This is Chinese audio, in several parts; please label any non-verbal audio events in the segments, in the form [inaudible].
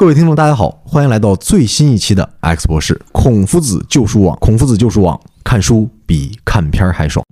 各位听众，大家好，欢迎来到最新一期的 X 博士孔夫子旧书网。孔夫子旧书网，看书比看片还爽。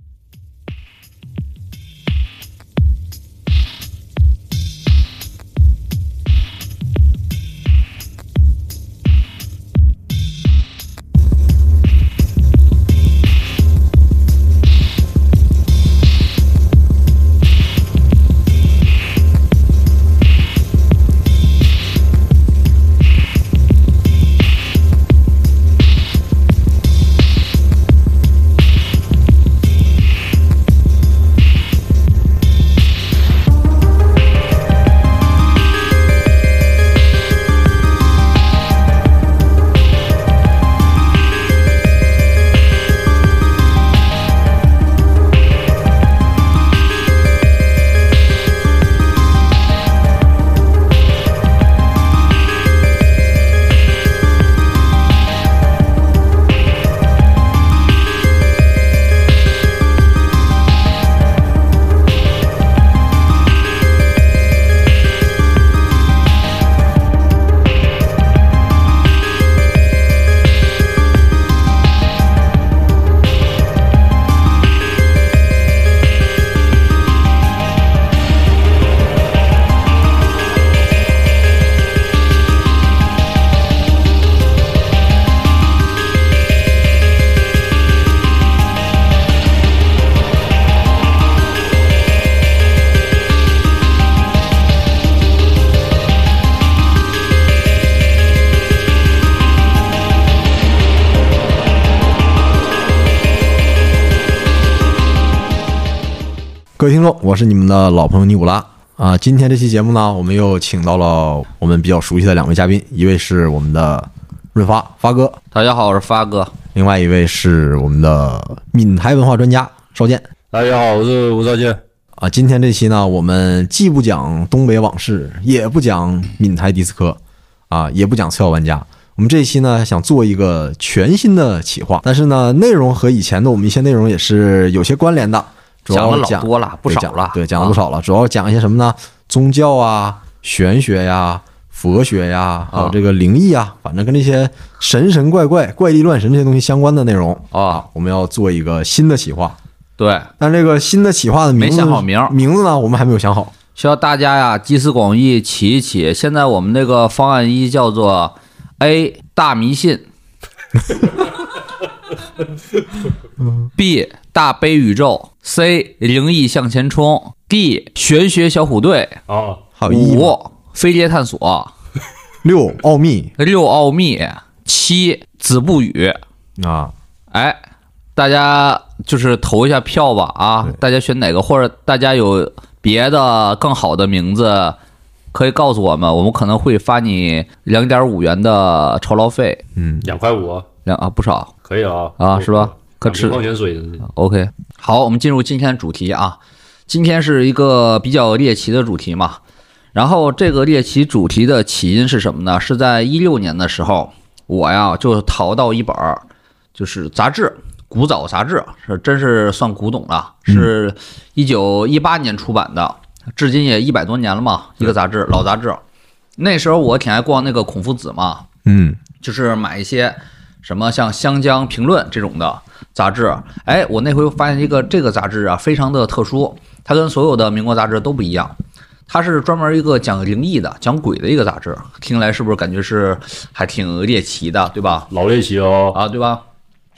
各位听众，我是你们的老朋友尼古拉啊。今天这期节目呢，我们又请到了我们比较熟悉的两位嘉宾，一位是我们的润发发哥，大家好，我是发哥。另外一位是我们的闽台文化专家邵健大家好，我是吴少健。啊。今天这期呢，我们既不讲东北往事，也不讲闽台迪斯科啊，也不讲次要玩家。我们这一期呢，想做一个全新的企划，但是呢，内容和以前的我们一些内容也是有些关联的。主讲了老多了，不少了，对，讲了啊不少了。主要讲一些什么呢？宗教啊、玄学呀、佛学呀，还有啊这个灵异啊，反正跟这些神神怪怪、怪力乱神这些东西相关的内容啊。我们要做一个新的企划，对，但这个新的企划的名字没想好名名字呢，我们还没有想好。需要大家呀集思广益起一起。现在我们这个方案一叫做 A 大迷信，B 大悲宇宙，C 灵异向前冲，D 玄学小虎队，啊，还有意义吗五飞碟探索，[laughs] 六奥秘。六奥秘，七子不语。啊，哎，大家就是投一下票吧啊！大家选哪个，或者大家有别的更好的名字，可以告诉我们，我们可能会发你两点五元的酬劳费，嗯，两块五。啊两啊不少。可以啊啊是吧可吃矿泉水的 OK，好，我们进入今天的主题啊。今天是一个比较猎奇的主题嘛，然后这个猎奇主题的起因是什么呢？是在一六年的时候，我呀就淘到一本儿，就是杂志，古早杂志，是真是算古董了，是一九一八年出版的，至今也一百多年了嘛，一个杂志，老杂志。那时候我挺爱逛那个孔夫子嘛，嗯，就是买一些什么像《湘江评论》这种的杂志。哎，我那回发现一个这个杂志啊，非常的特殊，它跟所有的民国杂志都不一样。它是专门一个讲灵异的、讲鬼的一个杂志，听来是不是感觉是还挺猎奇的，对吧？老猎奇哦，啊，对吧？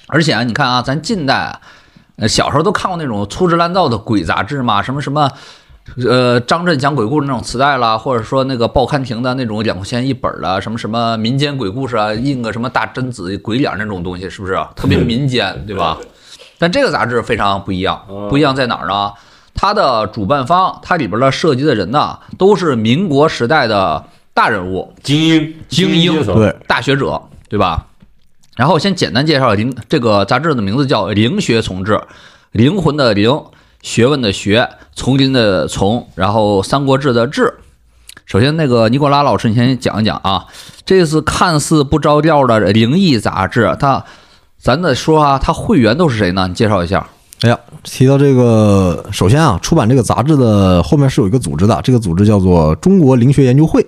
而且啊，你看啊，咱近代小时候都看过那种粗制滥造的鬼杂志嘛，什么什么，呃，张震讲鬼故事那种磁带啦，或者说那个报刊亭的那种两块钱一本的，什么什么民间鬼故事啊，印个什么大贞子鬼脸那种东西，是不是 [laughs] 特别民间，对吧？但这个杂志非常不一样，不一样在哪儿呢？它的主办方，它里边的涉及的人呢，都是民国时代的大人物，精英精英对，大学者，对吧？然后先简单介绍灵这个杂志的名字叫《灵学丛志》，灵魂的灵，学问的学，丛林的丛，然后《三国志》的志。首先，那个尼古拉老师，你先讲一讲啊，这次看似不着调的灵异杂志，它咱得说啊，它会员都是谁呢？你介绍一下。哎呀，提到这个，首先啊，出版这个杂志的后面是有一个组织的，这个组织叫做中国灵学研究会。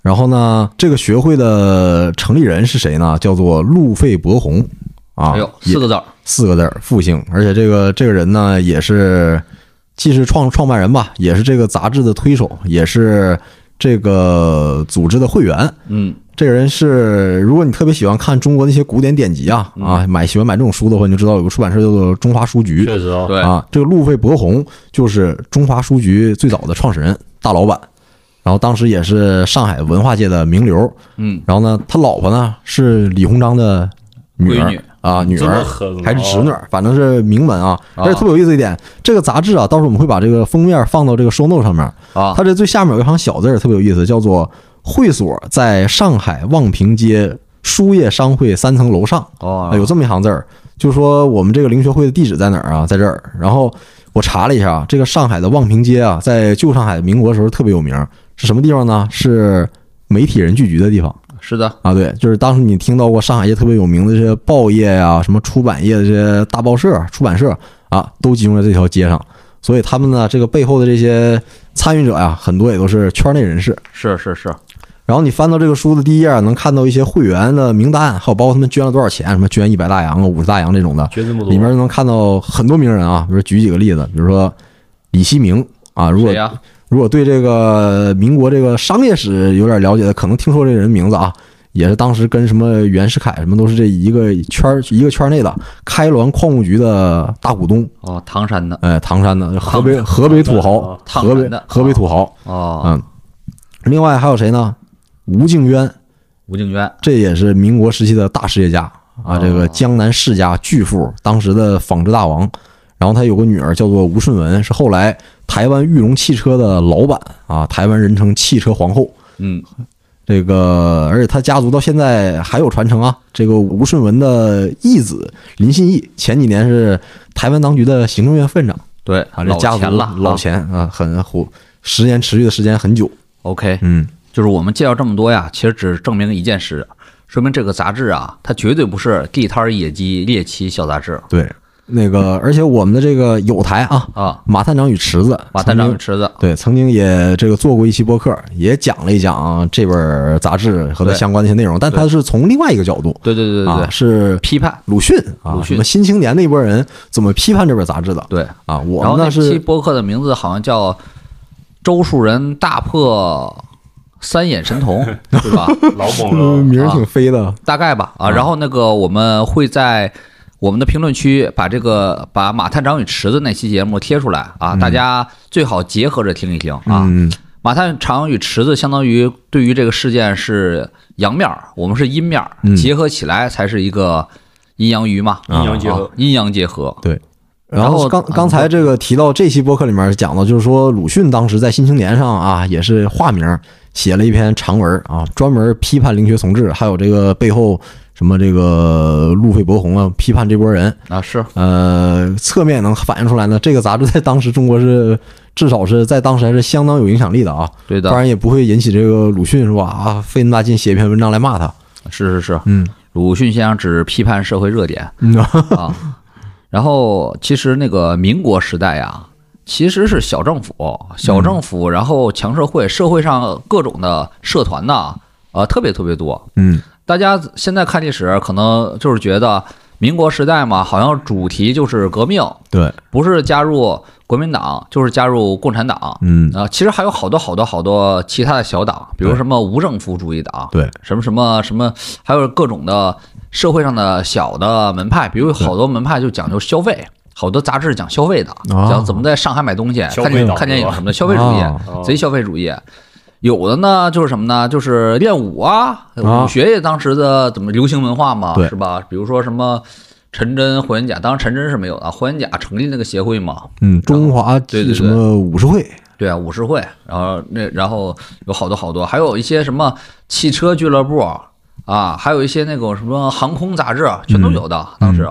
然后呢，这个学会的成立人是谁呢？叫做路费伯宏啊哎，呦，四个字儿，四个字儿复兴，而且这个这个人呢，也是既是创创办人吧，也是这个杂志的推手，也是这个组织的会员。嗯，这个人是，如果你特别喜欢看中国那些古典典籍啊啊，买喜欢买这种书的话，你就知道有个出版社叫做中华书局确实啊，对，啊。这个路费伯宏就是中华书局最早的创始人、大老板，然后当时也是上海文化界的名流。嗯，然后呢，他老婆呢是李鸿章的女儿女啊，女儿还是侄女儿，反正是名门啊。啊而且特别有意思一点，这个杂志啊，到时候我们会把这个封面放到这个 show note 上面。啊，它这最下面有一行小字儿，特别有意思，叫做“会所在上海望平街书业商会三层楼上”。哦啊，有这么一行字儿，就是说我们这个灵学会的地址在哪儿啊？在这儿。然后我查了一下啊，这个上海的望平街啊，在旧上海民国的时候特别有名，是什么地方呢？是媒体人聚集的地方是的，啊。对，就是当时你听到过上海一些特别有名的这些报业呀、什么出版业的这些大报社、出版社啊，都集中在这条街上。所以他们呢，这个背后的这些参与者呀，很多也都是圈内人士。是是是，然后你翻到这个书的第一页，能看到一些会员的名单，还有包括他们捐了多少钱，什么捐一百大洋啊、五十大洋这种的，捐这么多，里面能看到很多名人啊。比如举几个例子，比如说李希明啊，如果谁呀？如果对这个民国这个商业史有点了解的，可能听说这个人名字啊，也是当时跟什么袁世凯什么都是这一个圈儿一个圈内的开滦矿务局的大股东，哦，唐山的，哎，唐山的河北河北土豪，河北的河北土豪，哦，嗯。另外还有谁呢？吴敬渊，吴敬渊，这也是民国时期的大实业家啊，哦。这个江南世家巨富，当时的纺织大王。然后他有个女儿叫做吴顺文，是后来台湾裕隆汽车的老板啊，台湾人称汽车皇后。嗯，这个，而且他家族到现在还有传承啊。这个吴顺文的义子林信义，前几年是台湾当局的行政院副院长对，啊，这老家族钱了，老啊钱啊，很火，时间持续的时间很久。OK，嗯，就是我们介绍这么多呀，其实只证明一件事，说明这个杂志啊，它绝对不是地摊儿野鸡猎奇小杂志对，那个，而且我们的这个有台啊，啊。马探长与池子，马探长与池子，对，曾经也这个做过一期播客，也讲了一讲这本杂志和它相关的一些内容，但它是从另外一个角度对对对对是批判，鲁迅啊，鲁迅什么新青年那波人怎么批判这本杂志的对。啊？我然后那期播客的名字好像叫《周树人大破三眼神童》，[laughs] 对吧？老猛嗯了，名儿挺飞的，大概吧啊。啊然后那个我们会在我们的评论区把这个把马探长与池子那期节目贴出来啊，大家最好结合着听一听啊。嗯，马探长与池子相当于对于这个事件是阳面儿，我们是阴面儿，嗯。结合起来才是一个阴阳鱼嘛，阴阳结合。啊，阴阳结合。对。然后刚刚才这个提到这期播客里面讲的，就是说鲁迅当时在《新青年》上啊，也是化名写了一篇长文啊，专门批判灵学从治，还有这个背后什么这个路费伯宏啊，批判这波人。啊，是。呃，侧面也能反映出来呢，这个杂志在当时中国是至少是在当时还是相当有影响力的啊，对的，不然也不会引起这个鲁迅是吧啊费那么大劲写一篇文章来骂他。是是是。嗯。鲁迅先生只批判社会热点。嗯。啊，然后其实那个民国时代呀，其实是小政府，小政府，然后强社会，社会上各种的社团呐，呃，特别特别多。嗯大家现在看历史，可能就是觉得民国时代嘛，好像主题就是革命，对。不是加入国民党，就是加入共产党。嗯。啊，其实还有好多好多好多其他的小党，比如什么无政府主义党，对。什么什么什么，还有各种的社会上的小的门派，比如好多门派就讲究消费，好多杂志讲消费的，啊讲怎么在上海买东西，看电消费党是吧？看电影什么的，消费主义贼消费主义。有的呢，就是什么呢？就是练武啊，啊武学也当时的怎么流行文化嘛，对是吧？比如说什么陈真、霍元甲，当然陈真是没有的，霍元甲成立那个协会嘛，嗯，中华对对对什么武士会，对啊，武士会，然后那然后有好多好多，还有一些什么汽车俱乐部啊，还有一些那种什么航空杂志，全都有的、当时。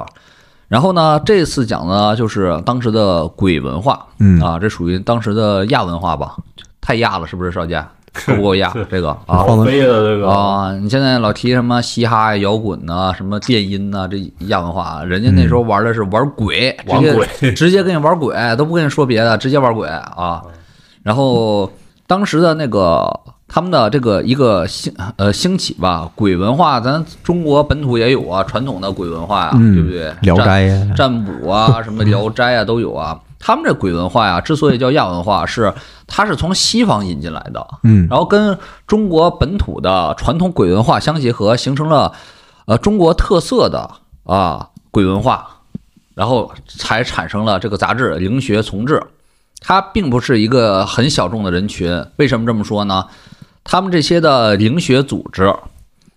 然后呢，这次讲的就是当时的鬼文化，嗯啊，这属于当时的亚文化吧，太亚了，是不是少剑？够不够压？这个啊放到飞的这个啊！你现在老提什么嘻哈呀、摇滚呐、什么电音呐、这亚文化，人家那时候玩的是玩鬼，玩直接鬼直接跟你玩鬼，都不跟你说别的，直接玩鬼啊。然后当时的那个他们的这个一个兴呃兴起吧，鬼文化，咱中国本土也有啊，传统的鬼文化呀、嗯对不对？聊斋呀，占卜啊，什么聊斋啊都有啊。他们这鬼文化呀，之所以叫亚文化，[laughs] 是它是从西方引进来的，嗯然后跟中国本土的传统鬼文化相结合，形成了呃中国特色的啊鬼文化，然后才产生了这个杂志《灵学从志》。它并不是一个很小众的人群，为什么这么说呢？他们这些的灵学组织，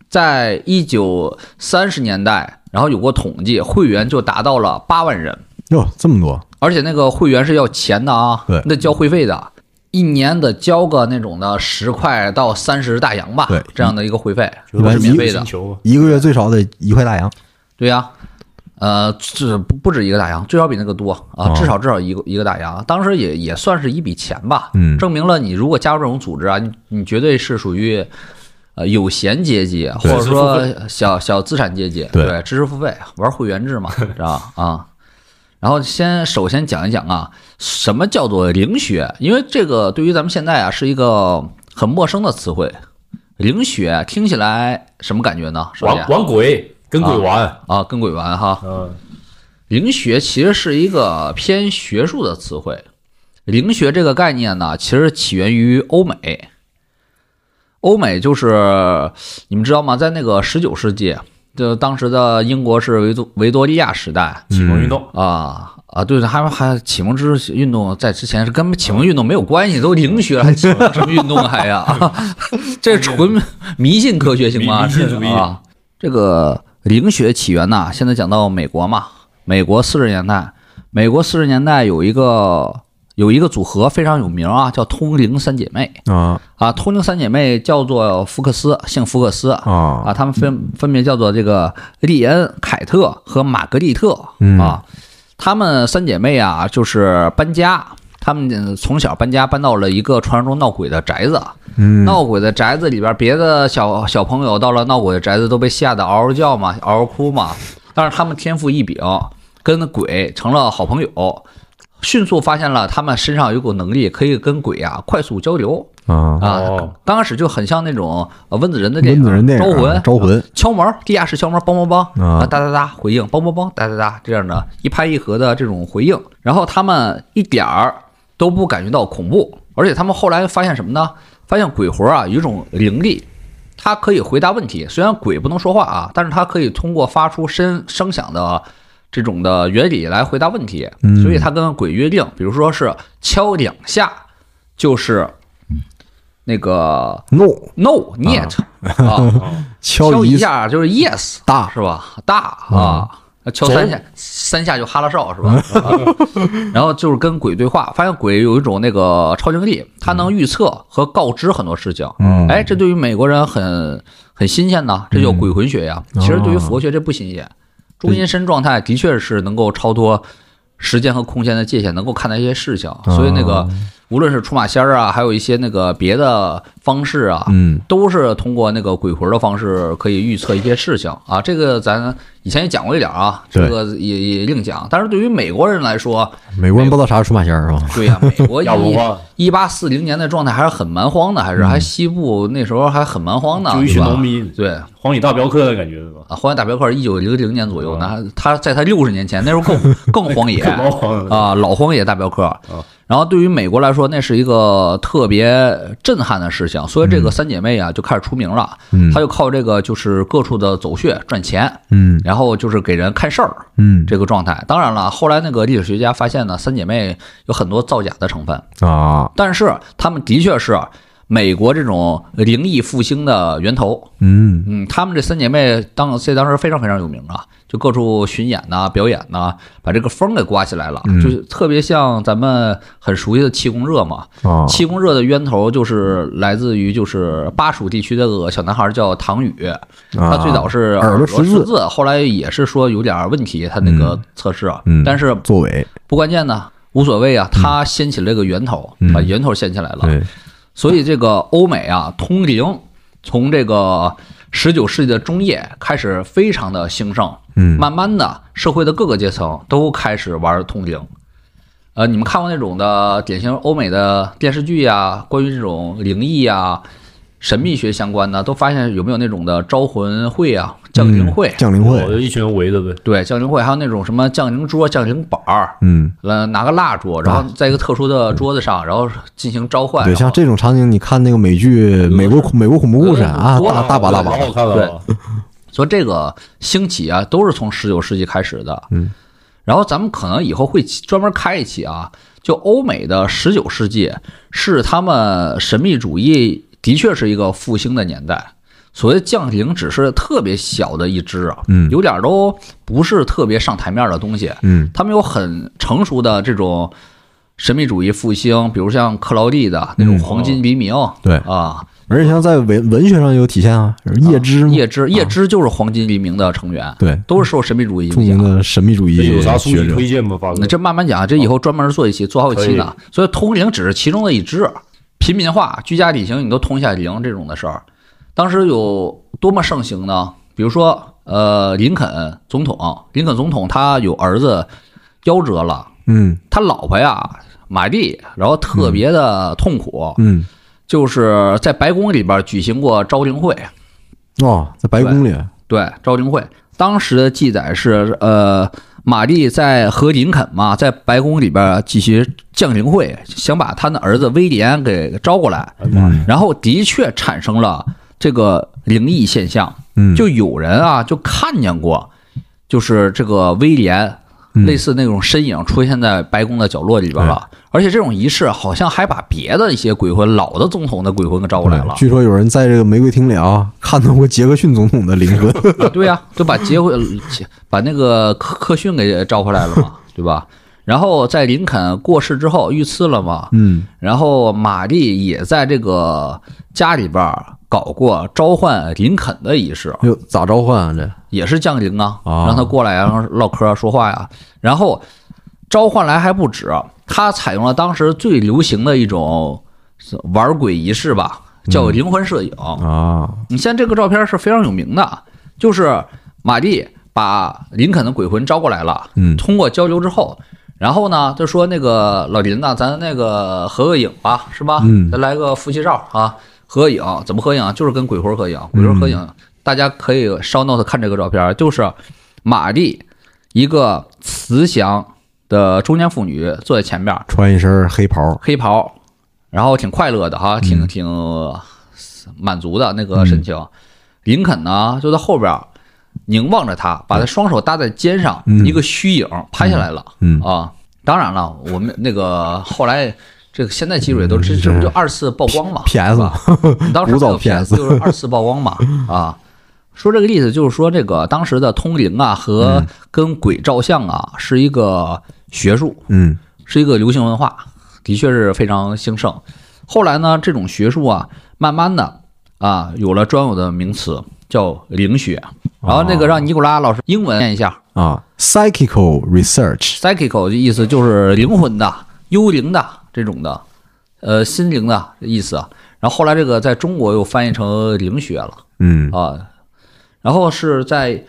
在一九三十年代，然后有过统计，会员就达到了八万人。哟，这么多，而且那个会员是要钱的啊，对。那交会费的，一年得交个那种的十块到三十大洋吧，对这样的一个会费就是免费的。一个月最少得一块大洋。对呀、呃，这不不止一个大洋，最少比那个多啊，哦。至少至少一个一个大洋，当时也也算是一笔钱吧，嗯。证明了你如果加入这种组织啊，你你绝对是属于。呃，有闲阶级，或者说小小资产阶级，对。对，知识付费玩会员制嘛，[laughs] 知道吧？啊，然后先首先讲一讲啊，什么叫做灵学？因为这个对于咱们现在啊是一个很陌生的词汇。灵学听起来什么感觉呢？首先玩玩鬼，跟鬼玩，啊，跟鬼玩哈。嗯，灵学其实是一个偏学术的词汇。灵学这个概念呢，其实起源于欧美。欧美就是你们知道吗？在那个十九世纪，就当时的英国是维多维多利亚时代启蒙运动，啊啊，对的，还还启蒙知识运动在之前是跟启蒙运动没有关系，都灵学，还 [laughs] 启蒙什么运动啊还呀？[laughs] 这纯迷信科学行吗？迷 [laughs] 迷信主义啊，这个灵学起源呐，现在讲到美国嘛，美国四十年代，美国四十年代有一个有一个组合非常有名啊，叫通灵三姐妹。啊。啊，通灵三姐妹叫做福克斯，姓福克斯。啊。啊，他们分分别叫做这个利恩、凯特和玛格丽特。嗯。啊。她们三姐妹啊，就是搬家，她们从小搬家搬到了一个传说中闹鬼的宅子。嗯。闹鬼的宅子里边，别的小小朋友到了闹鬼的宅子都被吓得嗷嗷叫嘛，嗷嗷哭嘛。但是他们天赋异禀，跟鬼成了好朋友，迅速发现了他们身上有股能力，可以跟鬼啊快速交流啊，啊哦。刚开始就很像那种呃温子仁的电影温子仁电影招魂》招魂敲门，地下室敲门，梆梆梆啊啊，哒哒哒回应，梆梆梆，哒哒哒，这样的一拍一合的这种回应，然后他们一点儿都不感觉到恐怖，而且他们后来发现什么呢？发现鬼魂啊有一种灵力，它可以回答问题。虽然鬼不能说话啊，但是它可以通过发出声声响的这种的原理来回答问题。嗯所以他跟鬼约定，比如说是敲两下，就是那个 no no niet 啊。[laughs] 敲一一下就是 yes 大是吧？大啊，敲三下，三下就哈拉少是吧？啊 [laughs] 然后就是跟鬼对话，发现鬼有一种那个超能力，他能预测和告知很多事情。嗯哎，这对于美国人很很新鲜呐，这叫鬼魂学呀。嗯其实对于佛学这不新鲜，中阴身状态的确是能够超脱时间和空间的界限，能够看到一些事情。所以那个无论是出马仙儿啊，还有一些那个别的方式啊，嗯。都是通过那个鬼魂的方式可以预测一些事情。啊。这个咱以前也讲过一点啊，这个也也另讲。但是对于美国人来说，美国人不知道啥是出马仙儿是吧？[laughs] 对呀、[laughs] 美国一八四零年的状态还是很蛮荒的，还是还西部那时候还很蛮荒的，就一群对吧？农民，对。荒野大镖客的感觉是吧？啊，荒野大镖客一九零零年左右呢，他在他六十年前那时候更更荒野。[laughs] 更荒野。啊，老荒野大镖客。然后对于美国来说，那是一个特别震撼的事情，所以这个三姐妹啊就开始出名了。嗯。她就靠这个就是各处的走穴赚钱，嗯。然后就是给人看事儿嗯。这个状态。当然了，后来那个历史学家发现呢，三姐妹有很多造假的成分，啊。但是他们的确是美国这种灵异复兴的源头。嗯。嗯，她们这三姐妹当在当时非常非常有名啊，就各处巡演呐、表演呐、把这个风给刮起来了，嗯。就是特别像咱们很熟悉的气功热嘛。啊。气功热的源头就是来自于就是巴蜀地区的个小男孩叫唐宇，他最早是啊耳朵朵识识字。字，后来也是说有点问题，他那个测试啊，嗯。但是作为。不关键呢，无所谓啊，他掀起了这个源头，嗯。把源头掀起来了。对所以这个欧美啊，通灵从这个十九世纪的中叶开始非常的兴盛，嗯慢慢的社会的各个阶层都开始玩通灵。呃，你们看过那种的典型欧美的电视剧呀、关于这种灵异呀、神秘学相关的，都发现有没有那种的招魂会啊、降临会，嗯降临会，我就一群人围着呗。对，降临会，还有那种什么降临桌、降临板儿，嗯，呃，拿个蜡烛，然后在一个特殊的桌子上，然后进行召唤。对，像这种场景，你看那个美剧《美国美国恐怖故事》啊，多大大把大把老，好看了啊。所以这个兴起啊，都是从十九世纪开始的。嗯，然后咱们可能以后会专门开一期啊，就欧美的十九世纪是他们神秘主义的确是一个复兴的年代。所谓降灵只是特别小的一支啊，嗯有点都不是特别上台面的东西。嗯他们有很成熟的这种神秘主义复兴，比如像克劳蒂的那种嗯黄金黎明，对啊，而且像在文文学上有体现啊，叶芝嘛，叶芝，叶芝就是黄金黎明的成员，对，都是受神秘主义著影响。名的神秘主义有啥书籍学者，推荐吗？发哥那？这慢慢讲，这以后专门做一期，做好几期呢。所以通灵只是其中的一支，平民化、居家旅行，你都通一下灵这种的事儿，当时有多么盛行呢？比如说，呃，林肯总统，林肯总统他有儿子夭折了，嗯。他老婆呀玛丽，然后特别的痛苦，嗯，就是在白宫里边举行过招灵会，哦，在白宫里，对，招灵会。当时的记载是，呃，玛丽在和林肯嘛，在白宫里边举行降灵会，想把他的儿子威廉给招过来，然后的确产生了这个灵异现象，嗯，就有人啊就看见过，就是这个威廉嗯。类似那种身影出现在白宫的角落里边了，而且这种仪式好像还把别的一些鬼魂，老的总统的鬼魂给招过来了。据说有人在这个玫瑰厅里啊，[laughs] 看到过杰克逊总统的灵魂，啊 [laughs] 对呀、就把杰克把那个克克逊给招回来了嘛，[laughs] 对吧？然后在林肯过世之后遇刺了嘛，嗯。然后玛丽也在这个家里边搞过召唤林肯的仪式，哟，咋召唤啊？这也是降临啊，啊让他过来，然后唠嗑说话呀。然后召唤来还不止，他采用了当时最流行的一种玩鬼仪式吧，叫灵魂摄影。啊，你像这个照片是非常有名的，就是玛丽把林肯的鬼魂招过来了，嗯通过交流之后，然后呢就说那个老林呐，咱那个合个影吧，是吧？嗯咱来个夫妻照啊，合影，怎么合影？啊？就是跟鬼魂合影，鬼魂合影，大家可以烧 note 看这个照片，就是玛丽一个慈祥的中年妇女坐在前面，穿一身黑袍，黑袍，然后挺快乐的哈，挺挺满足的那个神情。林肯呢就在后边凝望着他，把他双手搭在肩上，嗯。一个虚影拍下来了、嗯。啊。当然了，我们那个后来这个现在技术也都这这不就二次曝光嘛 PS 是吧？[laughs] 当时古早没有 PS 就是二次曝光嘛 [laughs] 啊。说这个例子就是说，这个当时的通灵啊和跟鬼照相啊是一个学术，嗯是一个流行文化，的确是非常兴盛。后来呢，这种学术啊，慢慢的啊，有了专有的名词，叫灵学。然后那个让尼古拉老师英文念一下啊，psychical research，，psychical 的意思就是灵魂的、幽灵的这种的，呃，心灵的意思。然后后来这个在中国又翻译成灵学了嗯啊。然后是在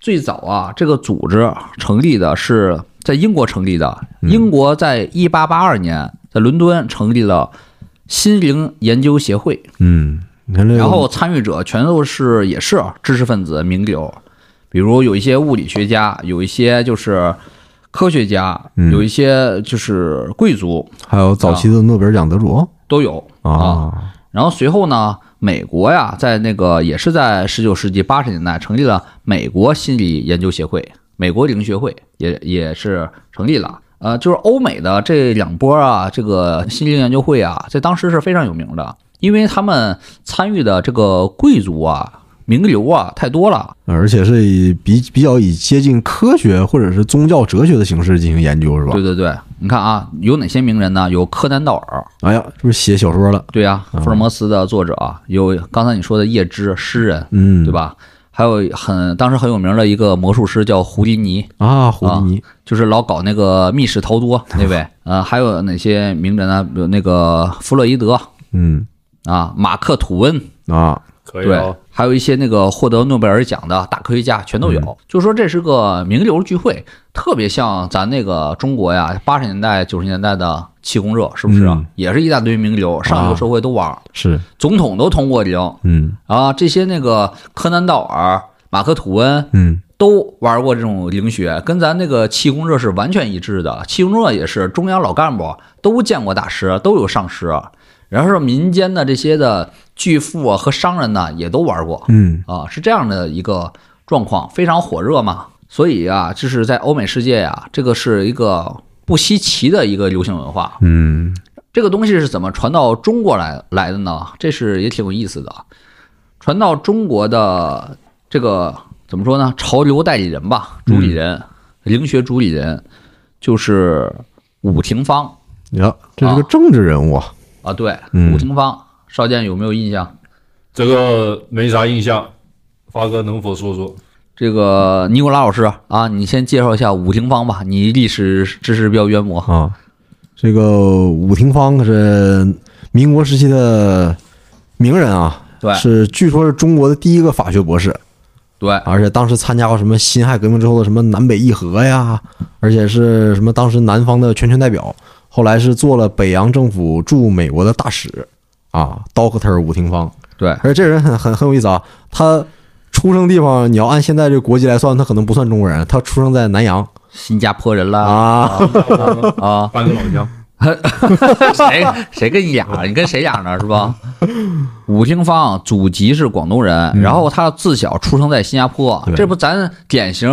最早啊，这个组织成立的是在英国成立的。英国在一八八二年在伦敦成立了心灵研究协会，嗯，然后参与者全都是也是知识分子名流，比如有一些物理学家，有一些就是科学家，嗯有一些就是贵族还有早期的诺贝尔奖得主都有啊。啊，然后随后呢，美国呀，在那个也是在十九世纪八十年代成立了美国心理研究协会，美国灵学会也也是成立了。呃，就是欧美的这两波啊，这个心灵研究会啊，在当时是非常有名的，因为他们参与的这个贵族啊、名流啊太多了。而且是以比比较以接近科学或者是宗教哲学的形式进行研究，是吧对？对对，你看啊，有哪些名人呢？有柯南道尔，哎呀，这不是写小说了？对呀、福尔摩斯的作者啊，有刚才你说的叶芝诗人，嗯，对？吧？还有很当时很有名的一个魔术师叫胡迪尼，啊，胡迪尼，就是老搞那个密室逃脱那位。[laughs] 呃，还有哪些名人呢？比如那个弗洛伊德嗯啊，马克吐温，啊，对可以啊，，还有一些那个获得诺贝尔奖的大科学家全都有。嗯就说这是个名流聚会，特别像咱那个中国呀，八十年代、九十年代的气功热，是不是啊？嗯也是一大堆名流，上流社会都玩，是，总统都通过灵嗯啊。这些那个柯南道尔、马克吐温嗯都玩过这种灵学，跟咱那个气功热是完全一致的。气功热也是中央老干部都见过大师，都有上师。然后说民间的这些的巨富啊和商人呢，也都玩过。嗯啊，是这样的一个状况，非常火热嘛。所以啊，就是在欧美世界呀、这个是一个不稀奇的一个流行文化。嗯这个东西是怎么传到中国来来的呢？这是也挺有意思的。传到中国的这个怎么说呢？潮流代理人吧，主理人，灵学主理人就是武廷芳呀，这是个政治人物啊，啊。对，嗯武廷芳，少剑有没有印象？这个没啥印象，发哥能否说说？这个尼古拉老师啊，你先介绍一下武廷芳吧，你历史知识比较渊博。啊，这个武廷芳可是民国时期的名人啊，对是据说是中国的第一个法学博士，对，而且当时参加过什么辛亥革命之后的什么南北议和呀，而且是什么当时南方的全权代表，后来是做了北洋政府驻美国的大使啊，Doctor 武廷芳，对，而且这人很很很有意思啊，他出生地方你要按现在这个国籍来算，他可能不算中国人，他出生在南洋。新加坡人啦啊，啊！[laughs] 半个老乡，[laughs] 谁谁跟你俩？你跟谁俩呢？是吧？武廷芳祖籍是广东人，然后他自小出生在新加坡，这不咱典型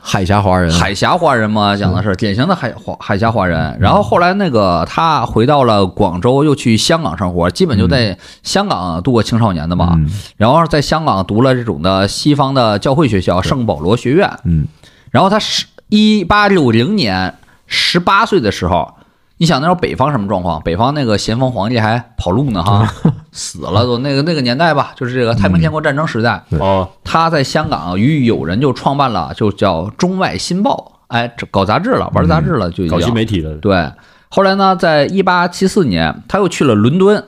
海峡华人，海峡华人吗？讲的是典型的海华海峡华人。然后后来那个他回到了广州，又去香港生活，基本就在香港度过青少年的嘛。嗯然后在香港读了这种的西方的教会学校圣保罗学院。嗯然后他是一八六零年十八岁的时候，你想那时候北方什么状况？北方那个咸丰皇帝还跑路呢哈，死了都那个那个年代吧，就是这个太平天国战争时代。对哦，他在香港与友人就创办了，就叫《中外新报》，哎，这搞杂志了，玩杂志了，就搞叫新媒体的，对。后来呢，在一八七四年，他又去了伦敦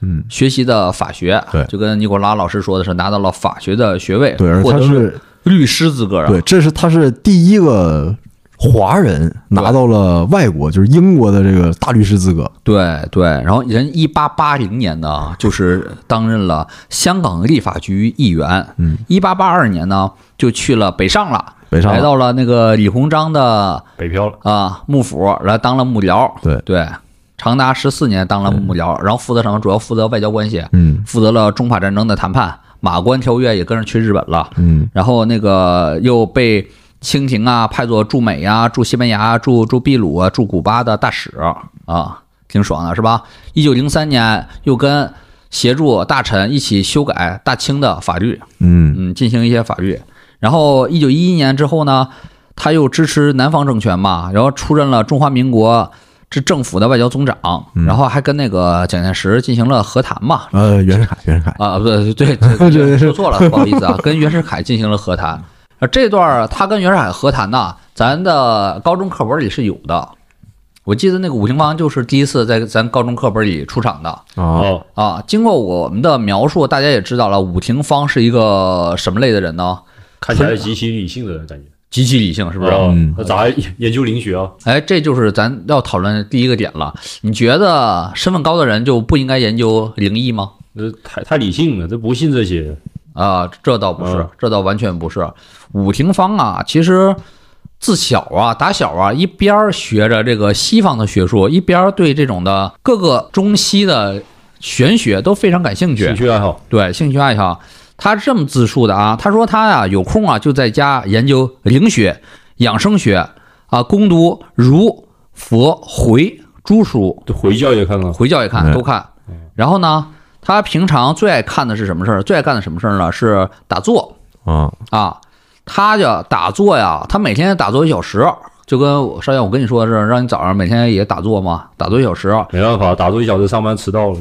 嗯，学习的法学，对就跟尼古拉老师说的是拿到了法学的学位，对，而获得了他是律师资格啊。对，这是他是第一个华人拿到了外国，就是英国的这个大律师资格。对对，然后人一八八零年呢，就是担任了香港立法局议员。嗯，一八八二年呢，就去了北上了，北上来到了那个李鸿章的北漂了，啊幕府来当了幕僚。对对，长达十四年当了幕僚，然后负责什么？主要负责外交关系，嗯负责了中法战争的谈判，马关条约也跟着去日本了。嗯然后那个又被清廷啊派做驻美呀、驻西班牙、驻驻秘鲁啊、驻古巴的大使啊，挺爽的是吧？一九零三年又跟协助大臣一起修改大清的法律，嗯嗯，进行一些法律。然后一九一一年之后呢，他又支持南方政权嘛，然后出任了中华民国这政府的外交总长，然后还跟那个蒋介石进行了和谈嘛，呃，袁世凯，袁世凯，啊，不对，对对对，[laughs] 说错了，不好意思啊，跟袁世凯进行了和谈。啊，这段儿他跟袁世凯和谈呢，咱的高中课本里是有的。我记得那个武廷芳就是第一次在咱高中课本里出场的啊，哦，啊。经过我们的描述，大家也知道了，武廷芳是一个什么类的人呢？看起来极其理性的感觉，极其理性，是不是？嗯他咋研究灵学啊？哎，这就是咱要讨论的第一个点了。你觉得身份高的人就不应该研究灵异吗？这太太理性了，这不信这些。啊，这倒不是嗯，这倒完全不是。武廷芳啊，其实自小啊，打小啊，一边儿学着这个西方的学术，一边儿对这种的各个中西的玄学都非常感兴趣兴。趣爱好，对，兴趣爱好，他这么自述的啊，他说他呀有空啊就在家研究灵学、养生学啊，攻读儒、佛、回诸书，这回教也看看，回教也看，嗯都看。然后呢，他平常最爱看的是什么事儿？最爱干的什么事儿呢？是打坐啊，啊。他叫打坐呀，他每天打坐一小时，就跟我少爷我跟你说的是，让你早上每天也打坐嘛，打坐一小时。没办法，打坐一小时上班迟到了。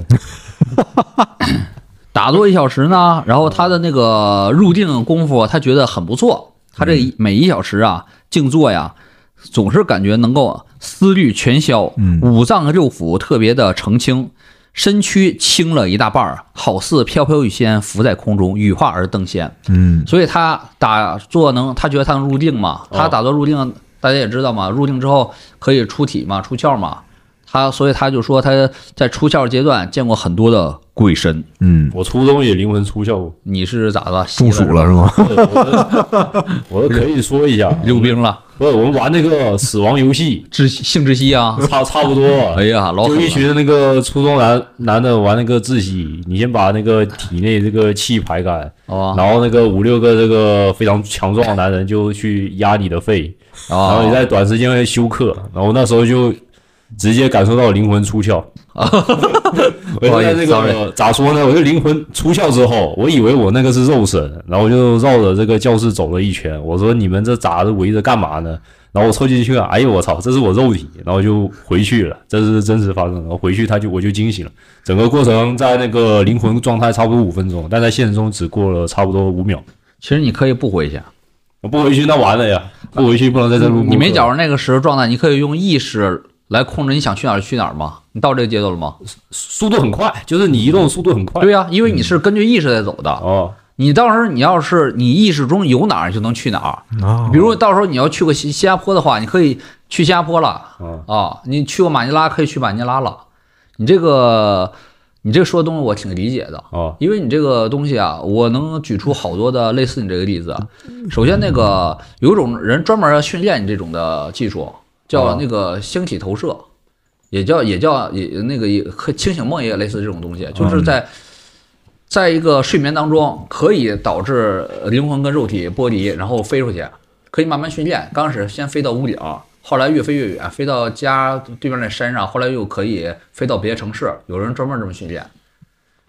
[laughs] 打坐一小时呢，然后他的那个入定功夫，他觉得很不错。他这每一小时啊，静坐呀，总是感觉能够思虑全消，嗯五脏六腑特别的澄清，身躯轻了一大半儿，好似飘飘欲仙，浮在空中，羽化而登仙。嗯所以他打坐能，他觉得他能入定嘛？他打坐入定，大家也知道嘛，入定之后可以出体嘛，出窍嘛。他所以他就说他在出窍阶段见过很多的鬼神。嗯，我初中也灵魂出窍过，你是咋的？中暑了是吗？我可以说一下，[laughs] 溜冰了？不是我们玩那个死亡游戏，窒性窒息啊！差差不多。[laughs] 哎呀，老就一群那个初中男男的玩那个窒息，你先把那个体内这个气排干，哦然后那个五六个这个非常强壮的男人就去压你的肺，然后你哦，在短时间内休克，然后那时候就直接感受到灵魂出窍。[laughs] 我就在那个咋说呢？我就灵魂出窍之后，我以为我那个是肉身，然后我就绕着这个教室走了一圈。我说你们这咋的围着干嘛呢？然后我凑进去了，哎呦我操，这是我肉体，然后就回去了，这是真实发生的。然后回去他就我就惊醒了，整个过程在那个灵魂状态差不多五分钟，但在现实中只过了差不多五秒。其实你可以不回去，我不回去那完了呀，不回去不能在这录。你没觉着那个时候状态，你可以用意识来控制你想去哪儿去哪儿吗？你到这个阶段了吗？速度很快，就是你移动速度很快。对呀、因为你是根据意识在走的。哦，你到时候你要是你意识中有哪儿，就能去哪儿。啊，比如到时候你要去个新新加坡的话，你可以去新加坡了嗯啊。你去过马尼拉，可以去马尼拉了。你这个你这个说的东西我挺理解的，哦，因为你这个东西啊，我能举出好多的类似你这个例子。首先，那个有种人专门要训练你这种的技术，叫哦那个星体投射，也叫也叫也那个也和清醒梦也类似这种东西，就是在在一个睡眠当中，可以导致灵魂跟肉体剥离，然后飞出去，可以慢慢训练。刚开始先飞到屋顶，后来越飞越远，飞到家对面那山上，后来又可以飞到别的城市。有人专门这么训练。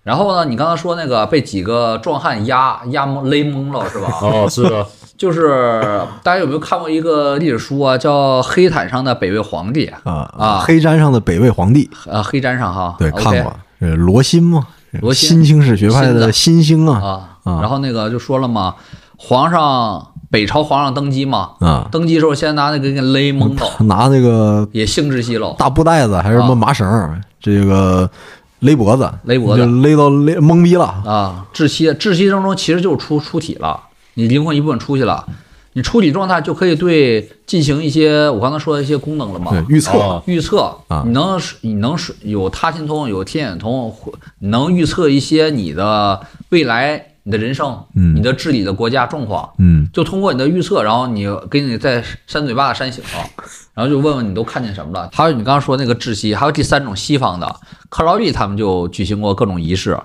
然后呢，你刚才说那个被几个壮汉压压蒙勒懵了是吧？[laughs] 哦，是的，就是大家有没有看过一个历史书啊，叫《黑毯上的北魏皇帝》啊？啊黑毡上的北魏皇帝，啊，黑毡上哈，对，看过，呃，罗新嘛，罗新。新清史学派新的的新星啊。啊。啊。然后那个就说了嘛，皇上北朝皇上登基嘛，啊，登基时候先拿那个给勒蒙头，[laughs] 拿那个也性窒息了。大布袋子还是什么啊。麻绳儿，这个勒脖子，勒脖子。就勒到勒懵逼了。啊，窒息，窒息当中其实就是出出体了，你灵魂一部分出去了，你出体状态就可以对进行一些我刚才说的一些功能了嘛，对，预测。哦。预测。啊。你能你能是有他心通，有天眼通，能预测一些你的未来、你的人生、嗯。你的治理的国家状况，嗯。就通过你的预测，然后你给你在扇嘴巴子扇醒了，然后就问问你都看见什么了。还有你刚刚说那个窒息，还有第三种西方的克劳利他们就举行过各种仪式，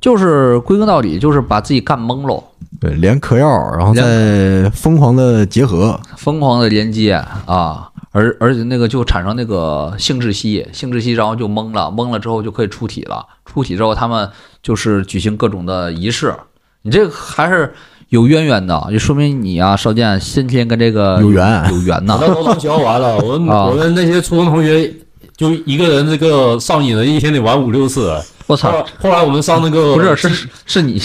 就是归根到底就是把自己干懵喽，对，连嗑药，然后再疯狂的结合，疯狂的连接啊，而而且那个就产生那个性窒息，性窒息然后就懵了，懵了之后就可以出体了，出体之后他们就是举行各种的仪式，你这个还是有渊源的，就说明你啊，少剑先天跟这个有缘。有缘呐。那。时候当小玩了，我们啊。我们那些初中同学就一个人这个上瘾了，一天得玩五六次。后我操，后来我们上那个不是是是你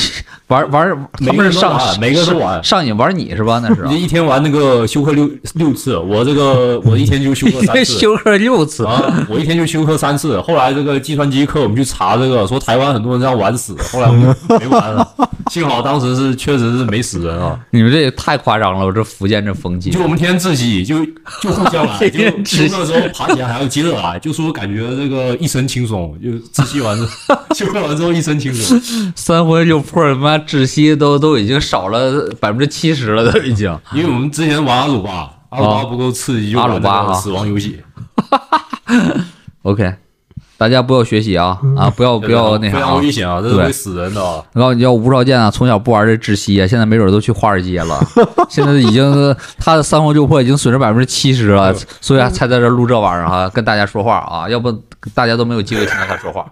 玩玩，他每个上玩每个人都玩上瘾玩你是吧？那是 [laughs] 你一天玩那个休克六六次，我这个我一天就休克三次。[laughs] 休克六次，啊！我一天就休克三次。后来这个计算机课我们去查这个，说台湾很多人这样玩死，后来我们没玩了。幸好当时是确实是没死人啊！你们这也太夸张了！我这福建这风气就我们天天自习，就就互相来，就 [laughs] 天天自习休克的时候爬起来还要接着来，就说感觉这个一身轻松，就自习完之后休克完之后一身轻松。三魂六魄，他妈窒息都都已经少了百分之七十了，都已经。[laughs] 因为我们之前玩阿鲁巴，阿鲁巴不够刺激，就玩那个死亡游戏，[laughs] OK，大家不要学习啊啊！不要不要那啥啊！常危险啊，这会死人的啊。然后你要吴少健啊，从小不玩这窒息啊，现在没准都去华尔街了。[laughs] 现在已经他的三魂六魄已经损失百分之七十了，所以才在这录这玩意儿啊，跟大家说话啊，要不大家都没有机会听到他说话。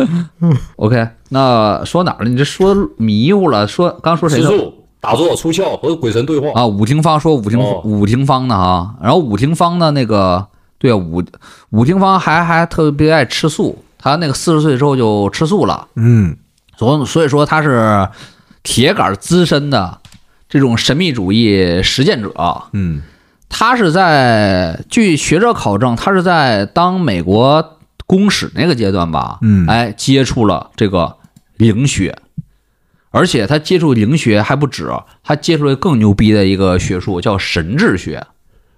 [laughs] OK，那说哪儿了？你这说迷糊了，说刚刚说谁的？吃素、打坐、出窍和鬼神对话。啊，武廷芳说武廷、哦武廷芳呢啊，然后武廷芳呢那个对啊武武廷芳还还特别爱吃素，他那个四十岁之后就吃素了，嗯。所所以说他是铁杆资深的这种神秘主义实践者。嗯。他是在据学者考证，他是在当美国公使那个阶段吧，嗯。哎，接触了这个灵学，而且他接触灵学还不止，他接触了更牛逼的一个学术，叫神智学，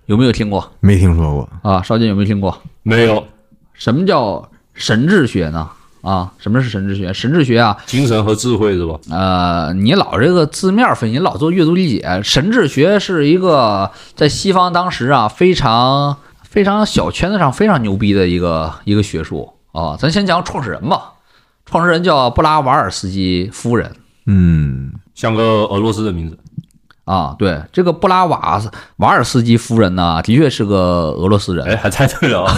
有没有听过没听说过。啊？少剑有没有听过？没有什么叫神智学呢？啊，什么是神智学？神智学啊，精神和智慧是吧？呃，你老这个字面分析，你老做阅读理解。神智学是一个在西方当时啊非常非常小圈子上非常牛逼的一个一个学术啊。咱先讲创始人吧，创始人叫布拉瓦尔斯基夫人嗯像个俄罗斯的名字。啊。对，这个布拉瓦瓦尔斯基夫人呢，的确是个俄罗斯人。哎，还猜对了啊！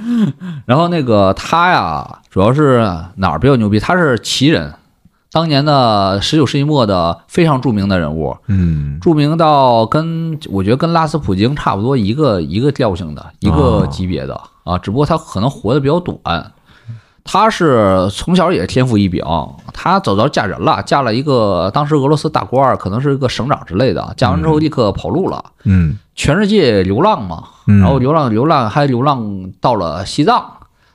[laughs] 然后那个他呀，主要是哪儿比较牛逼？他是奇人，当年的十九世纪末的非常著名的人物。嗯著名到跟我觉得跟拉斯普京差不多一个一个调性的一个级别的啊，只不过他可能活得比较短。他是从小也天赋异禀，他早早嫁人了，嫁了一个当时俄罗斯大官儿，可能是一个省长之类的。嫁完之后立刻跑路了，嗯全世界流浪嘛，嗯，然后流浪流浪还流浪到了西藏。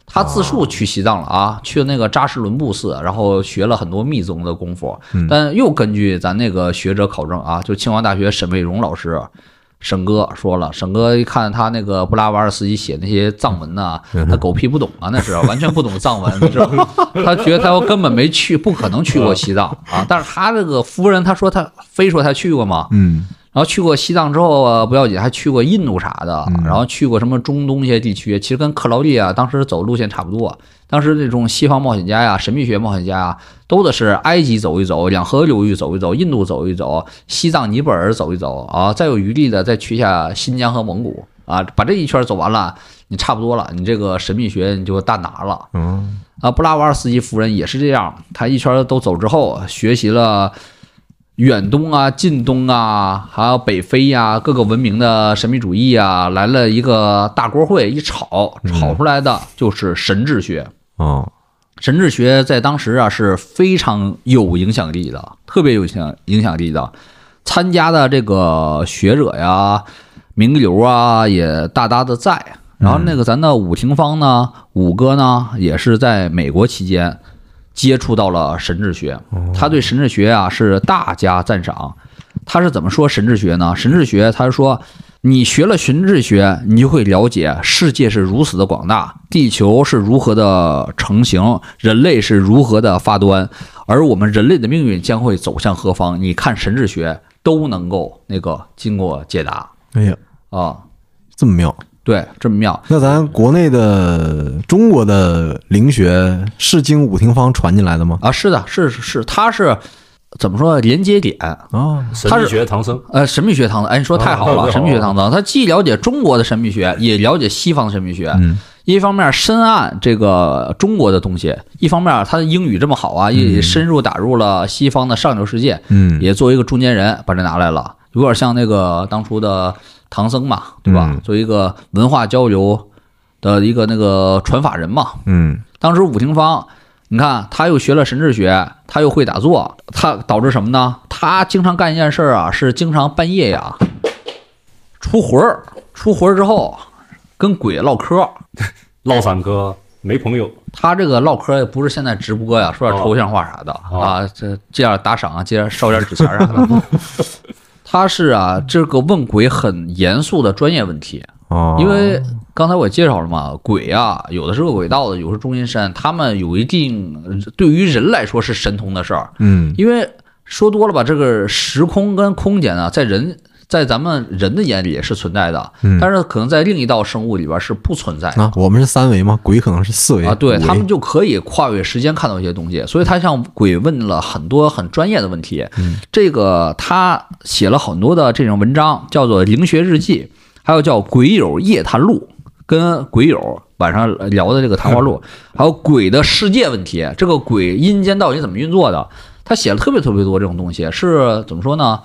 他自述去西藏了啊，去了那个扎什伦布寺，然后学了很多密宗的功夫。嗯但又根据咱那个学者考证啊，就清华大学沈卫荣老师，沈哥说了，沈哥一看他那个布拉瓦尔斯基写那些藏文呐、嗯他狗屁不懂啊，那是完全不懂藏文，[laughs] 是吧？他觉得他根本没去，不可能去过西藏啊。但是他这个夫人，他说他非说他去过嘛，嗯然后去过西藏之后啊，不要紧，还去过印度啥的，嗯然后去过什么中东一些地区，其实跟克劳利啊当时走路线差不多。当时这种西方冒险家呀、神秘学冒险家呀，都得是埃及走一走，两河流域走一走，印度走一走，西藏、尼泊尔走一走啊，再有余力的再去一下新疆和蒙古啊，把这一圈走完了，你差不多了，你这个神秘学你就大拿了。嗯啊，布拉瓦尔斯基夫人也是这样，她一圈都走之后，学习了远东啊、近东啊，还有北非呀、各个文明的神秘主义啊，来了一个大锅会，一炒，炒出来的就是神智学。哦神智学在当时啊是非常有影响力的，特别有影响影响力的。参加的这个学者呀、名流啊也大大的在。然后那个咱的武廷芳呢，武哥呢也是在美国期间接触到了神智学，他对神智学啊是大加赞赏。他是怎么说神智学呢？神智学他说。你学了神智学，你就会了解世界是如此的广大，地球是如何的成型，人类是如何的发端，而我们人类的命运将会走向何方？你看神智学都能够那个经过解答哎呀，啊，这么妙。对，这么妙。那咱国内的中国的灵学是经武廷芳传进来的吗？啊，是的，是是是，它是怎么说连接点？啊，神秘学唐僧，呃，神秘学唐僧，哎，你说太好了，哦神秘学唐僧，他既了解中国的神秘学，也了解西方的神秘学。嗯一方面深谙这个中国的东西，一方面他的英语这么好啊，也深入打入了西方的上流世界，嗯，也作为一个中间人把这拿来了，有点像那个当初的唐僧嘛，对吧？嗯作为一个文化交流的一个那个传法人嘛。嗯当时武廷芳，你看他又学了神智学，他又会打坐，他导致什么呢？他经常干一件事儿啊，是经常半夜呀出魂儿，出魂儿之后跟鬼唠嗑。[laughs] 唠散哥没朋友，他这个唠嗑也不是现在直播呀，说点抽象话啥的、哦啊，这这样打赏啊，接着烧点纸钱啥的。[laughs] 他是啊，这个问鬼很严肃的专业问题，哦，因为刚才我也介绍了嘛，鬼啊，有的是个鬼道的，有的是中阴身，他们有一定对于人来说是神通的事儿，嗯。因为说多了吧，这个时空跟空间啊，在人在咱们人的眼里是存在的，嗯但是可能在另一道生物里边是不存在的。啊，我们是三维吗？鬼可能是四维啊，对他们就可以跨越时间看到一些东西，所以他向鬼问了很多很专业的问题。嗯这个他写了很多的这种文章，叫做《灵学日记》，还有叫《鬼友夜谈录》，跟鬼友晚上聊的这个谈话录，还有鬼的世界问题，这个鬼阴间到底怎么运作的？他写了特别特别多这种东西，是怎么说呢？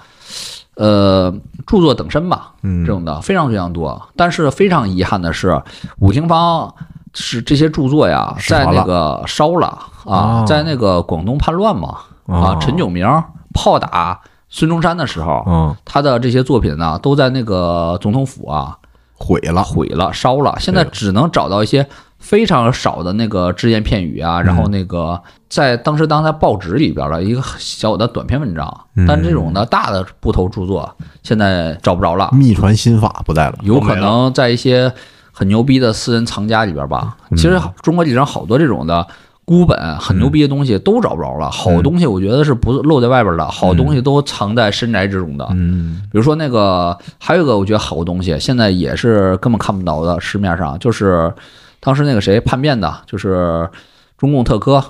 呃，著作等身吧，嗯。这种的非常非常多。但是非常遗憾的是，武廷芳是这些著作呀，在那个烧了啊哦，在那个广东叛乱嘛啊哦，陈炯明炮打孙中山的时候，嗯。他的这些作品呢，都在那个总统府啊毁了，毁了、烧了。现在只能找到一些非常少的那个只言片语啊，然后那个在当时当在报纸里边的一个小的短篇文章，但这种的大的部头著作现在找不着了，秘传心法不在了。有可能在一些很牛逼的私人藏家里边吧。其实中国历史上好多这种的孤本很牛逼的东西都找不着了，好东西我觉得是不露在外边的，好东西都藏在深宅之中的。嗯。比如说那个，还有一个我觉得好东西，现在也是根本看不到的，市面上就是当时那个谁叛变的，就是中共特科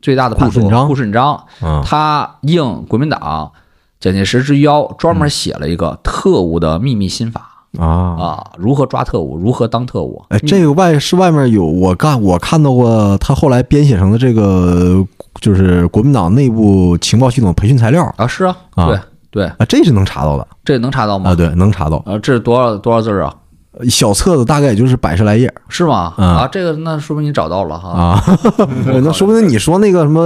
最大的叛徒顾顺章顾顺章，啊他应国民党蒋介石之邀，专门写了一个特务的秘密心法啊。啊，如何抓特务，如何当特务。哎，这个外是外面有我干我看到过他后来编写成的这个就是国民党内部情报系统培训材料啊，是啊，啊对对，啊，这是能查到的这能查到吗？啊，对，能查到。啊，这是多少多少字儿啊？小册子大概也就是百十来页。是吗？嗯。啊，这个那说明你找到了哈。啊，[laughs] 那说不定你说那个什么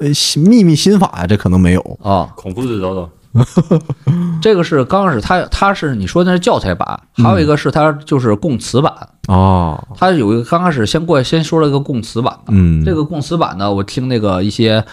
呃秘密心法呀，这可能没有。啊，孔夫子找找，[laughs] 这个是刚开始它它是你说那是教材版，还有一个是它就是供词版。哦，它有一个刚开始先过先说了一个供词版的，嗯，这个供词版呢，我听那个一些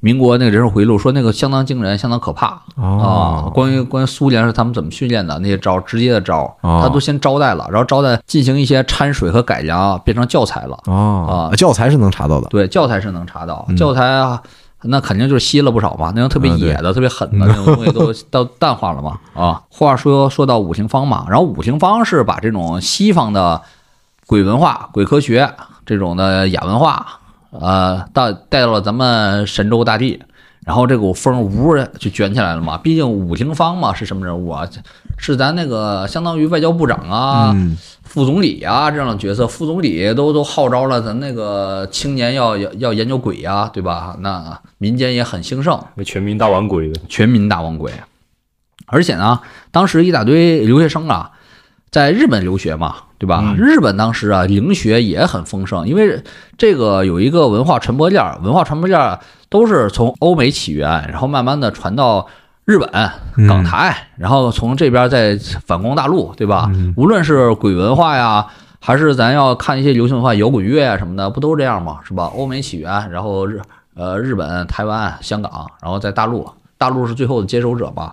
民国那个人事回忆录说那个相当惊人，相当可怕。啊哦。关于关于苏联是他们怎么训练的那些招，直接的招，哦。他都先招待了，然后招待进行一些掺水和改良，变成教材了。哦。啊。教材是能查到的，对，教材是能查到，嗯。教材啊，那肯定就是吸了不少嘛，那种特别野的、特别狠的那种东西都都淡化了嘛。啊，话说说到五行方嘛，然后五行方是把这种西方的鬼文化、鬼科学这种的亚文化，呃，到带到了咱们神州大地。然后这股风呜儿就卷起来了嘛，毕竟武廷芳嘛是什么人物啊？是咱那个相当于外交部长啊，嗯副总理啊这样的角色，副总理都都号召了咱那个青年要要要研究鬼呀、对吧？那民间也很兴盛，那全民大玩鬼的，全民大王鬼。而且呢，当时一大堆留学生啊，在日本留学嘛，对吧？嗯日本当时啊，灵学也很丰盛，因为这个有一个文化传播链儿，文化传播链儿都是从欧美起源，然后慢慢的传到日本、港台，然后从这边再反攻大陆，对吧？无论是鬼文化呀，还是咱要看一些流行文化、摇滚乐呀什么的，不都这样吗？是吧？欧美起源，然后日呃日本、台湾、香港，然后在大陆，大陆是最后的接收者嘛。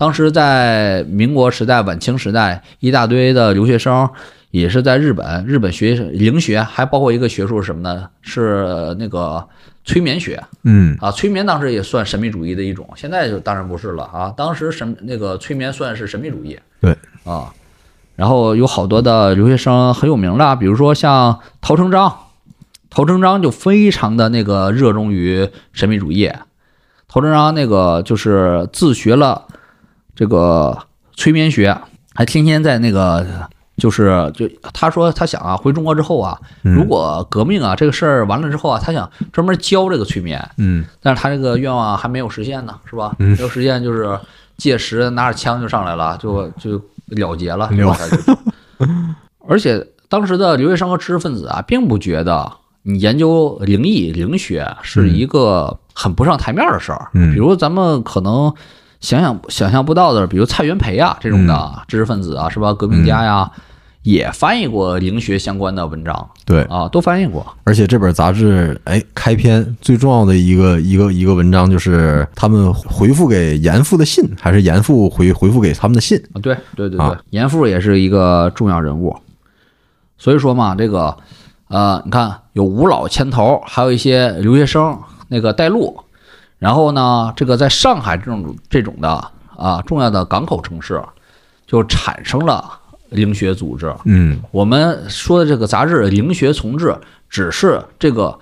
当时在民国时代、晚清时代，一大堆的留学生也是在日本，日本学灵学，还包括一个学术是什么呢？是那个催眠学嗯啊，催眠当时也算神秘主义的一种，现在就当然不是了啊。当时神那个催眠算是神秘主义，对啊。然后有好多的留学生很有名的，比如说像陶成章，陶成章就非常的那个热衷于神秘主义。陶成章那个就是自学了这个催眠学，还天天在那个就是就他说他想啊，回中国之后啊，如果革命啊这个事儿完了之后啊，他想专门教这个催眠，嗯但是他这个愿望还没有实现呢，是吧？没有实现就是届时拿着枪就上来了，就就了结了，是吧？他 [laughs] 就而且当时的留学生和知识分子啊，并不觉得你研究灵异灵学是一个很不上台面的事儿。嗯比如咱们可能想想想象不到的，比如蔡元培啊这种的知识分子啊，是吧？革命家呀，也翻译过灵学相关的文章。对，啊，都翻译过。而且这本杂志，哎，开篇最重要的一个一个一个文章就是他们回复给严复的信，还是严复回回复给他们的信？啊，对对对对。啊，严复也是一个重要人物，所以说嘛，这个呃，你看有吴老牵头，还有一些留学生那个带路，然后呢，这个在上海这种这种的啊重要的港口城市，就产生了灵学组织。嗯我们说的这个杂志《灵学从志》，只是这个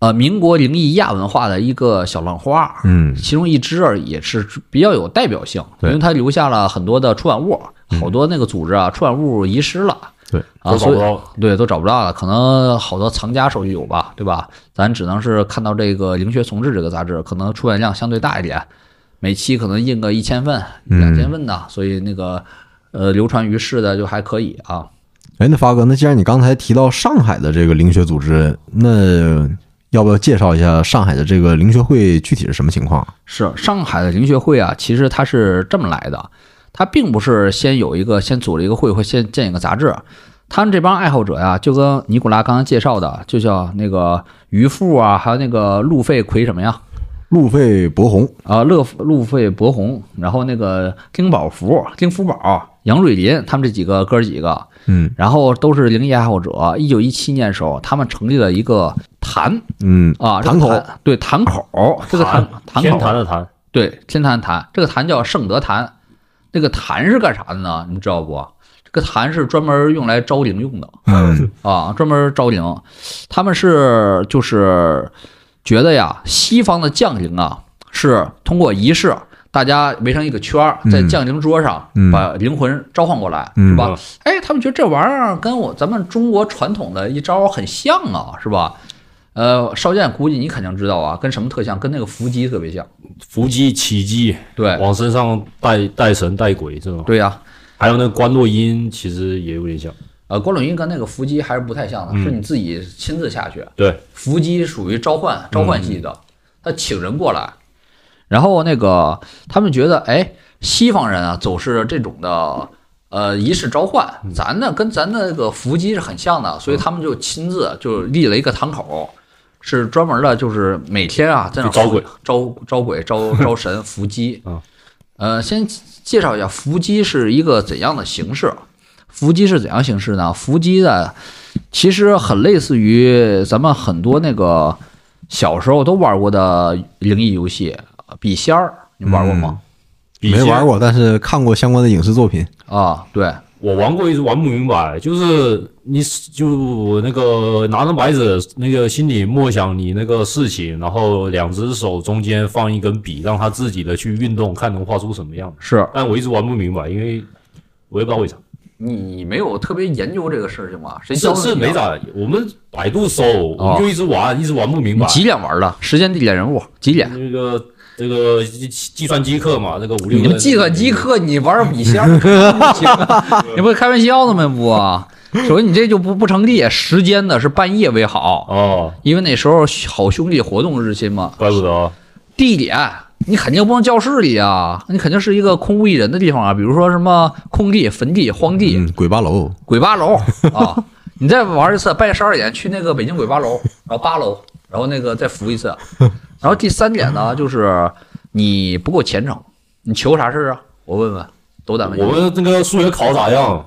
呃民国灵异亚文化的一个小浪花。嗯其中一支而已，是比较有代表性，因为它留下了很多的出版物，好多那个组织啊，出版物遗失了对，啊，所以都找不到。对都找不到了，可能好多藏家手里有吧，对吧？咱只能是看到这个《灵学从志》这个杂志，可能出版量相对大一点，每期可能印个一千份、嗯两千份的，所以那个呃流传于世的就还可以啊。哎，那发哥，那既然你刚才提到上海的这个灵学组织，那要不要介绍一下上海的这个灵学会具体是什么情况？是上海的灵学会啊，其实它是这么来的，它并不是先有一个先组了一个会或先建一个杂志，他们这帮爱好者呀，就跟尼古拉刚刚介绍的，就叫那个渔夫啊，还有那个路费奎什么呀？路费伯红，啊，乐路费伯红，然后那个丁宝福、丁福宝、杨瑞林，他们这几个哥儿几个，嗯。然后都是灵异爱好者。一九一七年的时候，他们成立了一个坛。嗯。啊，坛口。对坛口，这个坛坛天口。坛的坛，对天坛坛，这个坛叫圣德坛。这个坛是干啥的呢？你们知道不？这个坛是专门用来招灵用的。嗯 [laughs] 啊，专门招灵。他们是就是觉得呀，西方的降临啊，是通过仪式，大家围成一个圈儿，在嗯降临桌上嗯把灵魂召唤过来，嗯是吧？哎，他们觉得这玩意儿跟我咱们中国传统的一招很像啊，是吧？呃，少剑估计你肯定知道啊，跟什么特像？跟那个伏击特别像。伏击、起击，对，往身上带带神带鬼这种，对呀、还有那个关洛音，其实也有点像。呃，关洛音跟那个伏击还是不太像的，嗯是你自己亲自下去。对，伏击属于召唤召唤系的，他请人过来，然后那个他们觉得，哎，西方人啊总是这种的呃仪式召唤，咱呢跟咱那个伏击是很像的，所以他们就亲自就立了一个堂口。是专门的，就是每天啊，在那就招鬼、招招鬼、招 [laughs] 招神、伏击啊。呃，先介绍一下伏击是一个怎样的形式。伏击是怎样形式呢？伏击的其实很类似于咱们很多那个小时候都玩过的灵异游戏，呃笔仙儿，你玩过吗？没玩过，但是看过相关的影视作品。啊，对，我玩过一直，玩不明白，就是你就那个拿着白纸，那个心里默想你那个事情，然后两只手中间放一根笔，让他自己的去运动，看能画出什么样。是但我一直玩不明白，因为我也不知道为啥。你没有特别研究这个事情吗？谁是教是没咋，我们百度搜，我们就一直玩，一直玩不明白。几点玩的？时间、地点、人物几点？那个这个计计算机课嘛，那个五六个你们计算机课你玩笔仙 [laughs] 你不是开玩笑的吗？不啊，[laughs] 首先你这就不不成立，时间呢是半夜为好，哦，因为那时候好兄弟活动日期嘛。怪不得地点你肯定不能教室里啊，你肯定是一个空无一人的地方啊，比如说什么空地、坟地、荒地、嗯，鬼八楼，鬼八楼啊。[laughs] 你再玩一次，半夜十二点去那个北京鬼八楼，然后八楼，然后那个再扶一次。然后第三点呢，就是你不够虔诚，你求啥事儿啊？我问问，都在问。我们那个数学考咋样？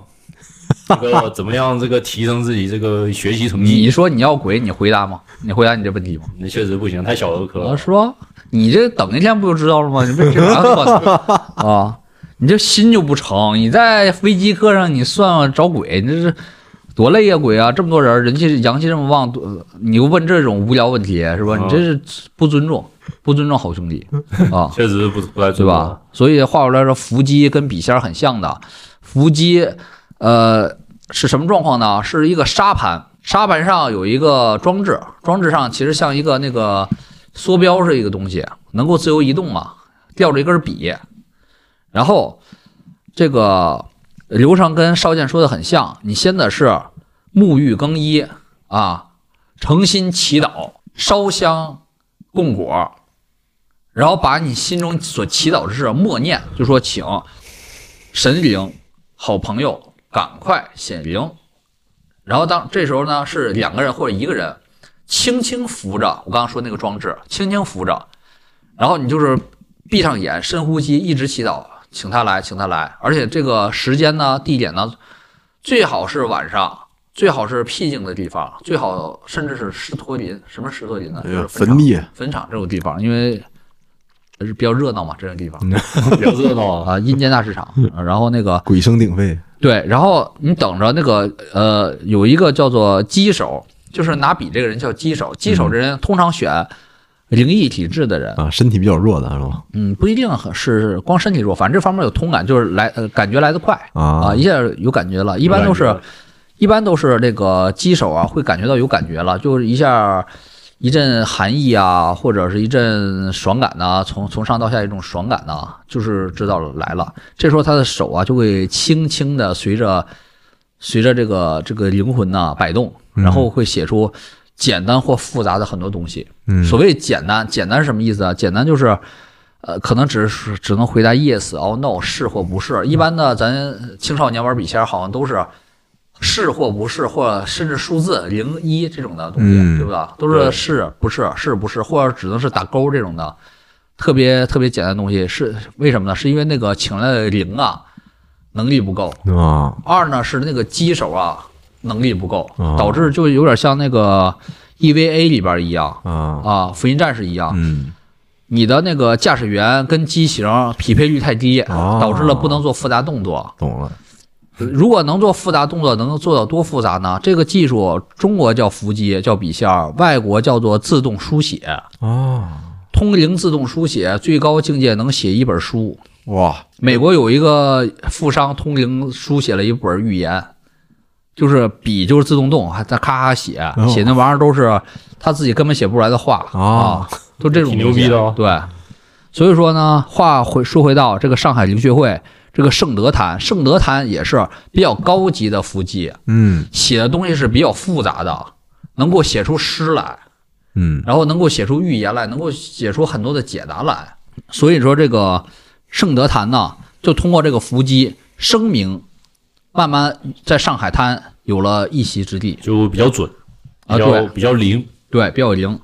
这个怎么样？这个提升自己这个学习成绩？你说你要鬼，你回答吗？你回答你这问题吗？那确实不行，太小儿科啊，了。是吧？你这等一天不就知道了吗？你这这玩意儿算啊，你这心就不成。你在飞机课上你算找鬼，你这是多累呀、鬼啊！这么多人，人气阳气这么旺，多你又问这种无聊问题是吧？啊你这是不尊重，不尊重好兄弟啊！确实不不太对吧？？所以话说来说，伏击跟笔仙很像的。伏击，呃，是什么状况呢？是一个沙盘，沙盘上有一个装置，装置上其实像一个那个缩标是一个东西，能够自由移动嘛，吊着一根笔。然后这个流程跟少剑说的很像，你先的是沐浴更衣啊，诚心祈祷，烧香供果，然后把你心中所祈祷之事默念，就说请神灵、好朋友赶快显灵。然后当这时候呢，是两个人或者一个人轻轻扶着我刚刚说那个装置，轻轻扶着，然后你就是闭上眼，深呼吸，一直祈祷，请他来，请他来。而且这个时间呢、地点呢，最好是晚上，最好是僻静的地方，最好甚至是石托林。什么石托林呢？就是坟地，坟场这种地方，因为是比较热闹嘛，这种地方 [laughs] 比较热闹啊。啊，阴间大市场。然后那个鬼声鼎沸，对，然后你等着那个呃，有一个叫做鸡手，就是拿笔这个人叫鸡手。鸡手这人通常选灵异体质的人，啊，身体比较弱的是吧？嗯，不一定很是光身体弱，反正这方面有通感，就是来呃感觉来得快啊，啊一下有感觉了。一般都是一般都是这个鸡手啊，会感觉到有感觉了，就是一下一阵寒意啊，或者是一阵爽感呐、从从上到下一种爽感呐、就是知道了来了。这时候他的手啊就会轻轻的随着随着这个这个灵魂呐、摆动，然后会写出简单或复杂的很多东西。嗯，所谓简单，简单是什么意思啊？简单就是，呃，可能只是只能回答 yes、or no 是或不是。一般的，咱青少年玩笔仙儿好像都是是或不是，或者甚至数字零一这种的东西，嗯对吧？都是是不是是不是，或者只能是打勾这种的，特别特别简单的东西。是为什么呢？是因为那个请来的零啊能力不够，啊二呢是那个机手啊能力不够，哦导致就有点像那个 EVA 里边一样啊啊，福音战士一样，嗯你的那个驾驶员跟机型匹配率太低，哦导致了不能做复杂动作。懂了如果能做复杂动作，能做到多复杂呢？这个技术中国叫伏击，叫笔仙儿，外国叫做自动书写。啊通灵自动书写最高境界能写一本书。哇。美国有一个富商通灵书写了一本预言，就是笔就是自动动，还在咔咔写，哦。写那玩意儿都是他自己根本写不出来的话。啊，都这种挺牛逼的哦。对，所以说呢，话回说回到这个上海灵学会，这个圣德坛，圣德坛也是比较高级的伏击，嗯写的东西是比较复杂的，能够写出诗来，嗯然后能够写出寓言来，能够写出很多的解答来。所以说，这个圣德坛呢，就通过这个伏击声明，慢慢在上海滩有了一席之地。就比较准，啊对比较灵。对，比较灵。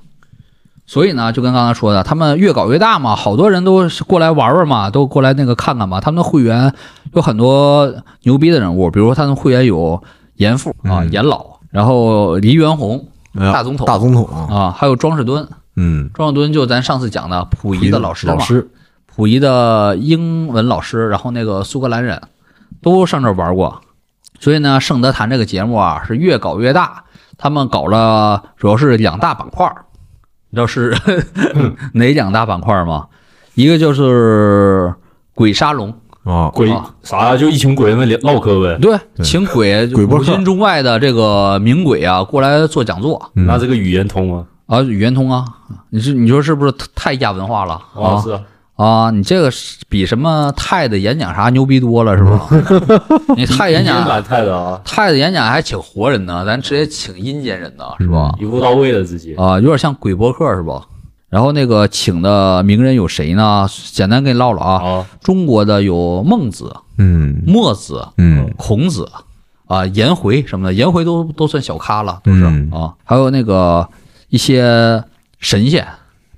所以呢，就跟刚才说的，他们越搞越大嘛，好多人都是过来玩玩嘛，都过来那个看看嘛。他们的会员有很多牛逼的人物，比如说他们会员有严复啊、嗯严老，然后黎元洪哎大总统大总统啊啊，还有庄士敦。嗯庄士敦就咱上次讲的溥仪的老师嘛，老师溥仪的英文老师，然后那个苏格兰人都上这玩过，所以呢，圣德坛这个节目啊是越搞越大。他们搞了主要是两大板块儿，你知道是 [laughs] 哪两大板块儿吗？一个就是鬼沙龙，啊鬼啥呀就一群鬼在那里唠嗑呗。对，请鬼鬼播客古今中外的这个名鬼啊过来做讲座。嗯。那这个语言通吗？啊，语言通啊，你是你说是不是太亚文化了？啊，是啊，啊，你这个是比什么泰的演讲啥牛逼多了是吧？[laughs] 你泰演讲，蛮太的啊，泰的演讲还请活人呢，咱直接请阴间人呢，是吧？一步到位的直接。啊，有点像鬼博客是吧？然后那个请的名人有谁呢？简单给你唠唠啊。啊，中国的有孟子、嗯墨子、嗯孔子啊、颜回什么的，颜回都都算小咖了，都是、嗯啊。还有那个一些神仙，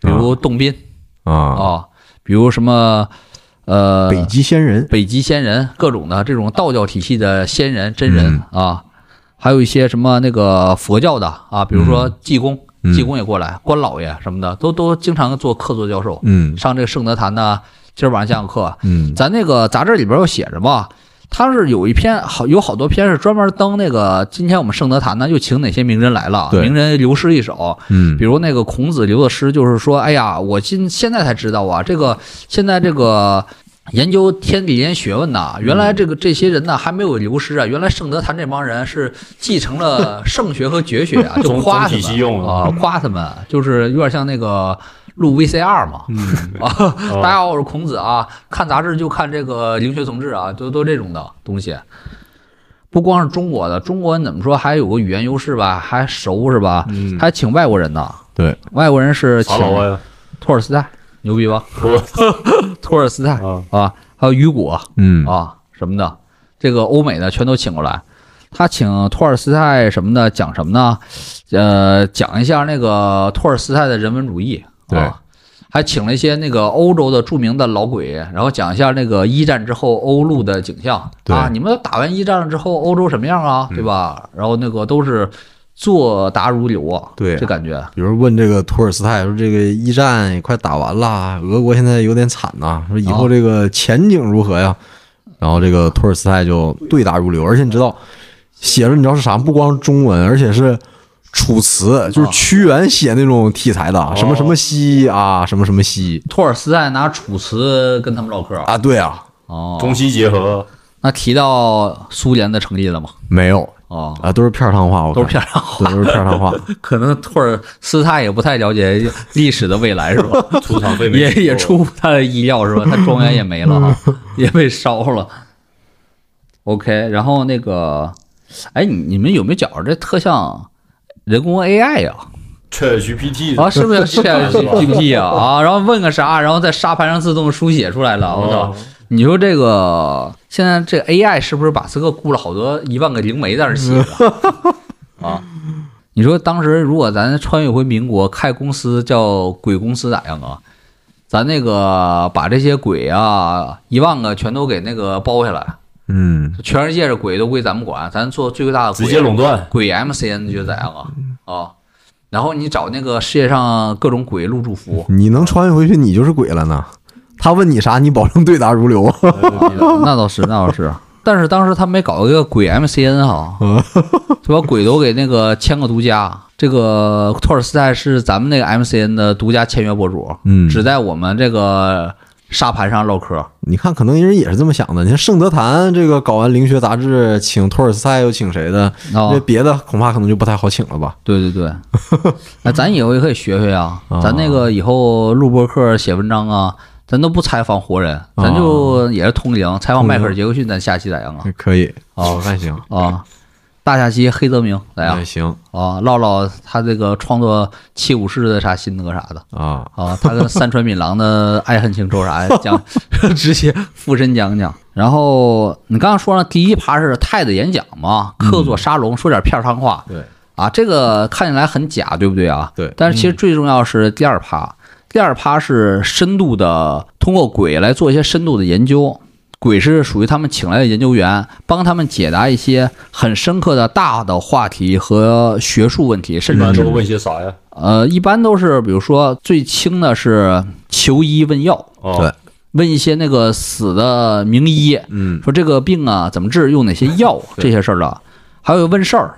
比如洞宾啊啊，比如什么呃北极仙人。北极仙人，各种的这种道教体系的仙人真人、啊，还有一些什么那个佛教的啊，比如说济公，嗯。济公也过来，关老爷什么的，都都经常做客座教授，嗯。上这个圣德坛呢，今儿晚上讲讲课。嗯。咱那个杂志里边又写着吧，他是有一篇好有好多篇是专门登那个，今天我们圣德坛呢又请哪些名人来了，对。名人留诗一首，嗯。比如那个孔子留的诗，就是说，哎呀，我今现在才知道啊，这个现在这个研究天地间学问呐，原来这个这些人呢还没有流失啊，原来圣德坛这帮人是继承了 [laughs] 圣学和绝学啊，就夸他们啊，夸他们，就是有点像那个录 VCR 嘛，嗯，[laughs] 啊，大家好，我是孔子啊，看杂志就看这个灵学同志啊，都都这种的东西。不光是中国的，中国人怎么说还有个语言优势吧，还熟是吧？嗯还请外国人呢。对，外国人是请？托尔斯泰，牛逼吧？托尔斯泰啊，啊，还有雨果嗯啊什么的，这个欧美的全都请过来。他请托尔斯泰什么的讲什么呢？呃，讲一下那个托尔斯泰的人文主义，对。啊，还请了一些那个欧洲的著名的老鬼，然后讲一下那个一战之后欧陆的景象。对。啊，你们打完一战了之后欧洲什么样啊，对吧？然后那个都是作答如流啊，对这感觉。比如问这个托尔斯泰说，这个一战也快打完了，俄国现在有点惨呐，说以后这个前景如何呀？然后这个托尔斯泰就对答如流，而且你知道写着你知道是啥？不光中文，而且是楚辞，就是屈原写那种题材的，什么什么西啊，什么什么西。托尔斯泰拿楚辞跟他们唠嗑。啊，对啊，哦，中西结合，那提到苏联的成立了吗？没有。哦，啊，都是片儿汤话，我都是片儿汤话，都是片儿汤话，[laughs] 可能托尔斯泰也不太了解历史的未来是吧？出场费也也出乎他的意料是吧？他庄园也没了啊，[laughs] 也被烧了。OK，然后那个，哎，你你们有没有觉着这特像人工 AI 呀、Chat GPT 啊？是不是 [laughs] Chat GPT 啊？啊，然后问个啥，然后在沙盘上自动书写出来了，我操！哦你说这个现在这 AI 是不是把这个雇了好多一万个灵媒在那写的 [laughs] 啊？你说当时如果咱穿越回民国开公司叫鬼公司咋样啊？咱那个把这些鬼啊一万个全都给那个包下来，嗯，全世界的鬼都归咱们管，咱做最大的鬼直接垄断。鬼 MCN 你觉得咋样啊？啊，然后你找那个世界上各种鬼入驻服，你能穿越回去，你就是鬼了呢。他问你啥，你保证对答如流。那倒是，[laughs] 那倒是。但是当时他没搞一个鬼 MCN 哈，就把鬼都给那个签个独家。这个托尔斯泰是咱们那个 MCN 的独家签约博主，嗯只在我们这个沙盘上唠嗑。你看，可能人也是这么想的。你看圣德坛这个搞完灵学杂志，请托尔斯泰又请谁的？哦那别的恐怕可能就不太好请了吧？对对对，[laughs] 那咱以后也可以学学啊。啊咱那个以后录播课、写文章啊，咱都不采访活人，咱就也是通灵，采访迈克尔·杰克逊，咱下期咋样啊？可以，哦，还行，啊，大下期黑泽明咋样还？行啊，唠唠他这个创作七武士的啥心得啥的啊。啊，他跟三川敏郎的爱恨情仇啥的 [laughs] 讲，[laughs] 直接附身讲讲。然后你刚刚说了，第一趴是太子演讲嘛，客座沙龙，说点片儿汤话对，啊，这个看起来很假，对不对啊？对但是其实最重要是第二趴，第二趴是深度的，通过鬼来做一些深度的研究。鬼是属于他们请来的研究员，帮他们解答一些很深刻的大的话题和学术问题，甚至问些啥呀？呃，一般都是比如说最轻的是求医问药，哦，对问一些那个死的名医，嗯说这个病啊怎么治，用哪些药这些事儿的，还有问事儿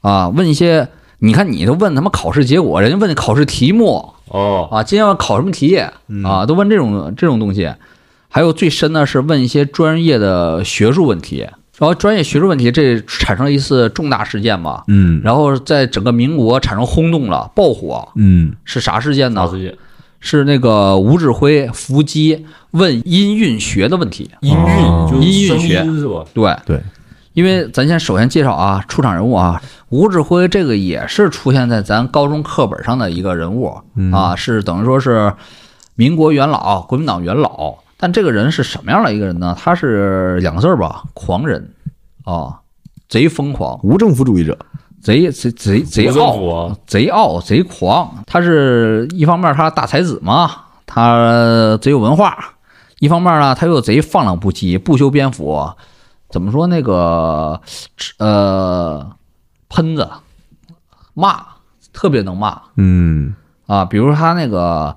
啊，问一些。你看，你都问他妈考试结果，人家问考试题目哦，啊，今天要考什么题嗯啊，都问这种这种东西。还有最深的是问一些专业的学术问题，然后专业学术问题这产生了一次重大事件嘛，嗯。然后在整个民国产生轰动了，爆火，嗯。是啥事件呢？是那个吴志辉伏击问音韵学的问题。音哦。韵，就音韵学。是吧？对。对，因为咱先首先介绍啊，出场人物啊，吴志辉这个也是出现在咱高中课本上的一个人物。嗯。啊，是等于说是民国元老、国民党元老。但这个人是什么样的一个人呢？他是两个字儿吧，狂人啊，贼疯狂，无政府主义者，贼贼贼贼傲，啊，贼傲贼狂。他是一方面他大才子嘛，他贼有文化；一方面呢，他又贼放浪不羁，不修边幅。怎么说那个呃，喷子骂，特别能骂嗯啊。比如他那个，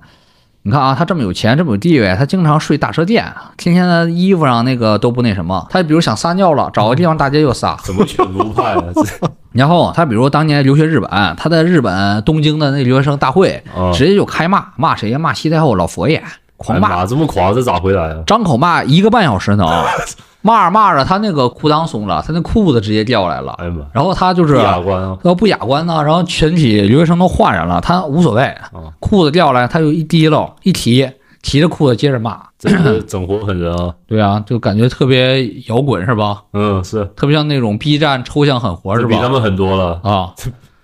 你看啊，他这么有钱，这么有地位，他经常睡大车店，天天的衣服上那个都不那什么。他比如想撒尿了，找个地方大街就撒。怎么犬儒派啊？这 [laughs] 然后他比如当年留学日本，他在日本东京的那留学生大会，啊直接就开骂，骂谁呀？骂西太后老佛爷，狂骂，哎这么狂，这咋回来啊？张口骂一个半小时能，[laughs] 骂着骂着他那个裤裆松了，他那裤子直接掉下来了，哎呀妈，然后他就是不雅观啊！要不雅观呢，然后全体留学生都换上了，他无所谓，啊裤子掉下来他就一提溜一提，提着裤子接着骂，这个整活狠人啊！[clears throat] 对啊，就感觉特别摇滚是吧？嗯，是，特别像那种 B 站抽象狠活是吧？比他们狠多了。啊，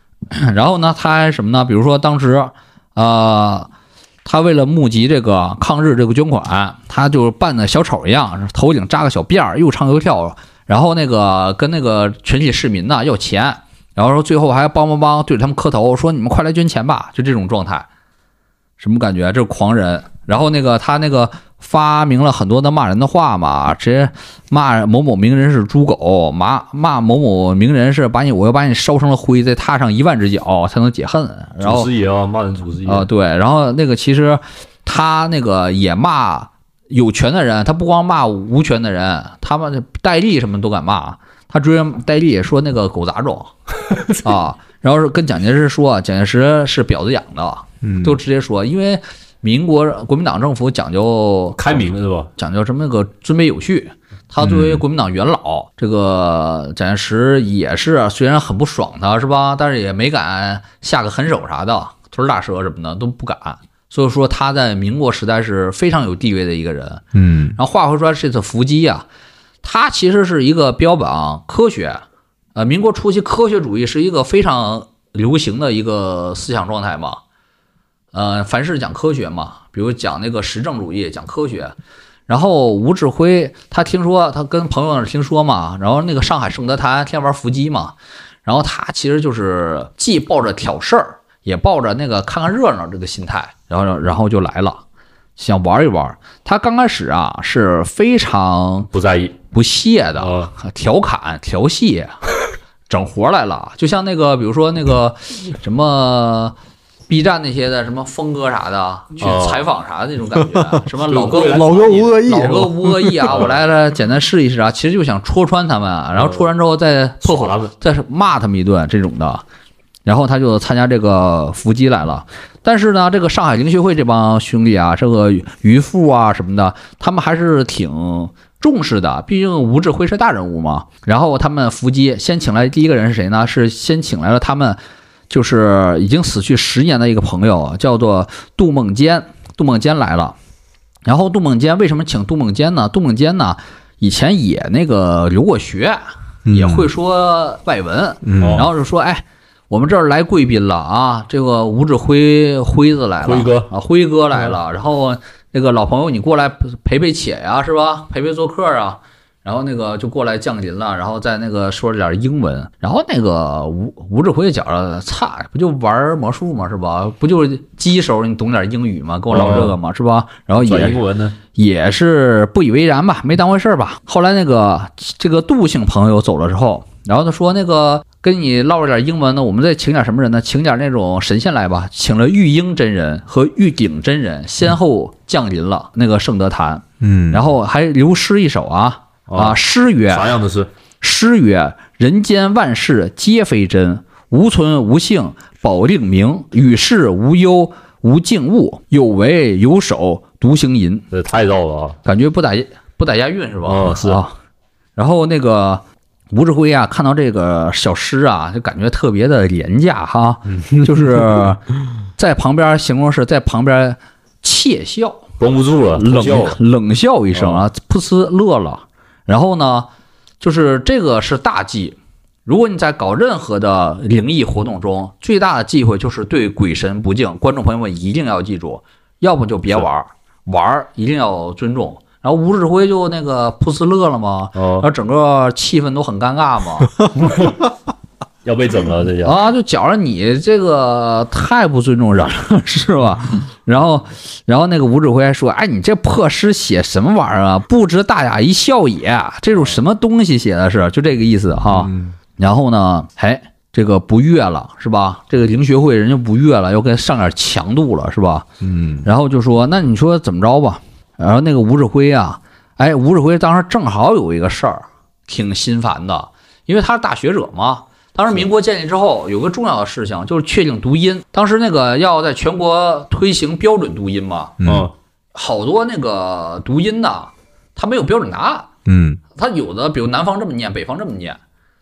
[coughs] 然后呢，他还什么呢？比如说当时，呃，他为了募集这个抗日这个捐款，他就扮的小丑一样，头顶扎个小辫儿，又唱又跳，然后那个跟那个全体市民呢要钱，然后说最后还帮帮帮对着他们磕头，说你们快来捐钱吧，就这种状态，什么感觉？这是狂人。然后那个他那个发明了很多的骂人的话嘛，直接骂某某名人是猪狗，骂骂某某名人是把你我要把你烧成了灰，再踏上一万只脚才能解恨。然祖后师爷啊，骂人祖师爷啊、对，然后那个其实他那个也骂有权的人，他不光骂无权的人，他们戴笠什么都敢骂。他追戴笠说那个狗杂种 [laughs] 啊，然后是跟蒋介石说，蒋介石是婊子养的，嗯，都直接说，因为民国国民党政府讲究开明是吧？讲究什么那个尊卑有序。他作为国民党元老，这个蒋介石也是虽然很不爽他是吧，但是也没敢下个狠手啥的，腿儿打折什么的都不敢。所以说他在民国时代是非常有地位的一个人。嗯然后话回说这次伏击啊，他其实是一个标榜科学，呃，民国初期科学主义是一个非常流行的一个思想状态嘛，呃，凡事讲科学嘛，比如讲那个实证主义，讲科学。然后吴志辉他听说他跟朋友那儿听说嘛，然后那个上海圣德坛天天玩伏击嘛，然后他其实就是既抱着挑事儿，也抱着那个看看热闹这个心态，然后然后就来了，想玩一玩。他刚开始啊是非常不在意不屑的，啊，调侃、调戏，整活来了。就像那个，比如说那个什么 B 站那些的什么峰哥啥的，去哦采访啥的那种感觉，什么 [laughs] 老哥无恶意，老哥无恶意啊，[laughs] 我来了，简单试一试啊。其实就想戳穿他们，啊然后戳穿之后再再骂他们一顿这种的。然后他就参加这个伏击来了，但是呢，这个上海灵学会这帮兄弟啊，这个渔夫啊什么的，他们还是挺重视的，毕竟吴志辉是大人物嘛。然后他们伏击先请来第一个人是谁呢？是先请来了他们就是已经死去十年的一个朋友，叫做杜梦坚。杜梦坚来了，然后杜梦坚为什么请杜梦坚呢？杜梦坚呢，以前也那个留过学，也会说外文，然后就说，哎，我们这儿来贵宾了啊，这个吴志辉辉子来了，辉哥啊，辉哥来了，然后那个老朋友你过来陪陪且呀，是吧？陪陪做客啊。然后那个就过来降临了，然后在那个说了点英文，然后那个吴吴志辉觉着，操，不就玩魔术吗？是吧？不就是鸡手，你懂点英语吗？跟我唠这个嘛？是吧？然后也呢？也是不以为然吧，没当回事儿吧。后来那个这个杜姓朋友走了之后，然后他说那个跟你唠了点英文呢，我们再请点什么人呢？请点那种神仙来吧，请了玉英真人和玉鼎真人先后降临了那个圣德坛，嗯，然后还留诗一首啊啊，诗曰啥样的诗？诗曰：“人间万事皆非真，无存无性保令名，与世无忧无静物，有为有守独行吟。”这太绕了啊！感觉不打不打押韵是吧？哦是啊。然后那个吴志辉啊，看到这个小诗啊，就感觉特别的廉价哈，就是 [laughs] 在旁边形容是在旁边窃笑，绷不住了，冷笑冷笑一声啊，噗呲乐了。然后呢，就是这个是大忌。如果你在搞任何的灵异活动中，最大的忌讳就是对鬼神不敬。观众朋友们一定要记住，要不就别玩儿，玩儿一定要尊重。然后吴指挥就那个噗呲乐了嘛，然哦，后整个气氛都很尴尬嘛，[laughs] 要被整了，这下啊，就觉着你这个太不尊重人了，是吧？然后，然后那个吴志辉还说：“哎，你这破诗写什么玩意儿啊？不知大雅一笑也，这种什么东西写的是？就这个意思哈。嗯然后呢，哎，这个不悦了是吧？这个灵学会人就不悦了，要跟上点强度了是吧？嗯然后就说：“那你说怎么着吧？”然后那个吴志辉啊，哎，吴志辉当时正好有一个事儿挺心烦的，因为他是大学者嘛。当时民国建立之后，有个重要的事情就是确定读音。当时那个要在全国推行标准读音嘛，嗯嗯，好多那个读音呐，它没有标准答案。嗯它有的，比如南方这么念，北方这么念，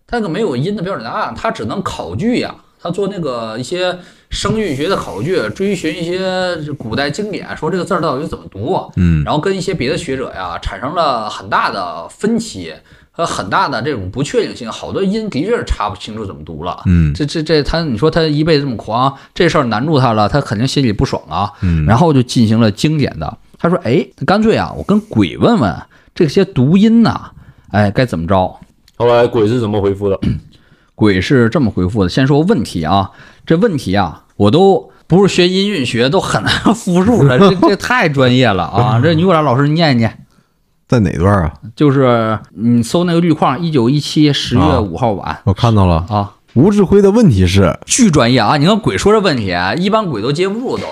它那个没有音的标准答案，它只能考据呀。他做那个一些声韵学的考据，追寻一些古代经典，说这个字儿到底怎么读，嗯然后跟一些别的学者呀产生了很大的分歧和很大的这种不确定性，好多音的确是查不清楚怎么读了。嗯这这这他，你说他一辈子这么狂，这事儿难住他了，他肯定心里不爽啊。嗯，然后就进行了经典的，他说：“哎，干脆啊，我跟鬼问问这些读音呐、哎，该怎么着？”后来鬼是怎么回复的？[clears throat] 鬼是这么回复的：先说问题啊，这问题啊，我都不是学音韵学，都很难 [laughs] 复述了，这这太专业了啊！这你给我俩老师念一念，在哪段啊？就是你搜那个绿框，一九一七十月五号晚我看到了，啊，吴志辉的问题是，巨专业啊！你看鬼说这问题，一般鬼都接不住都。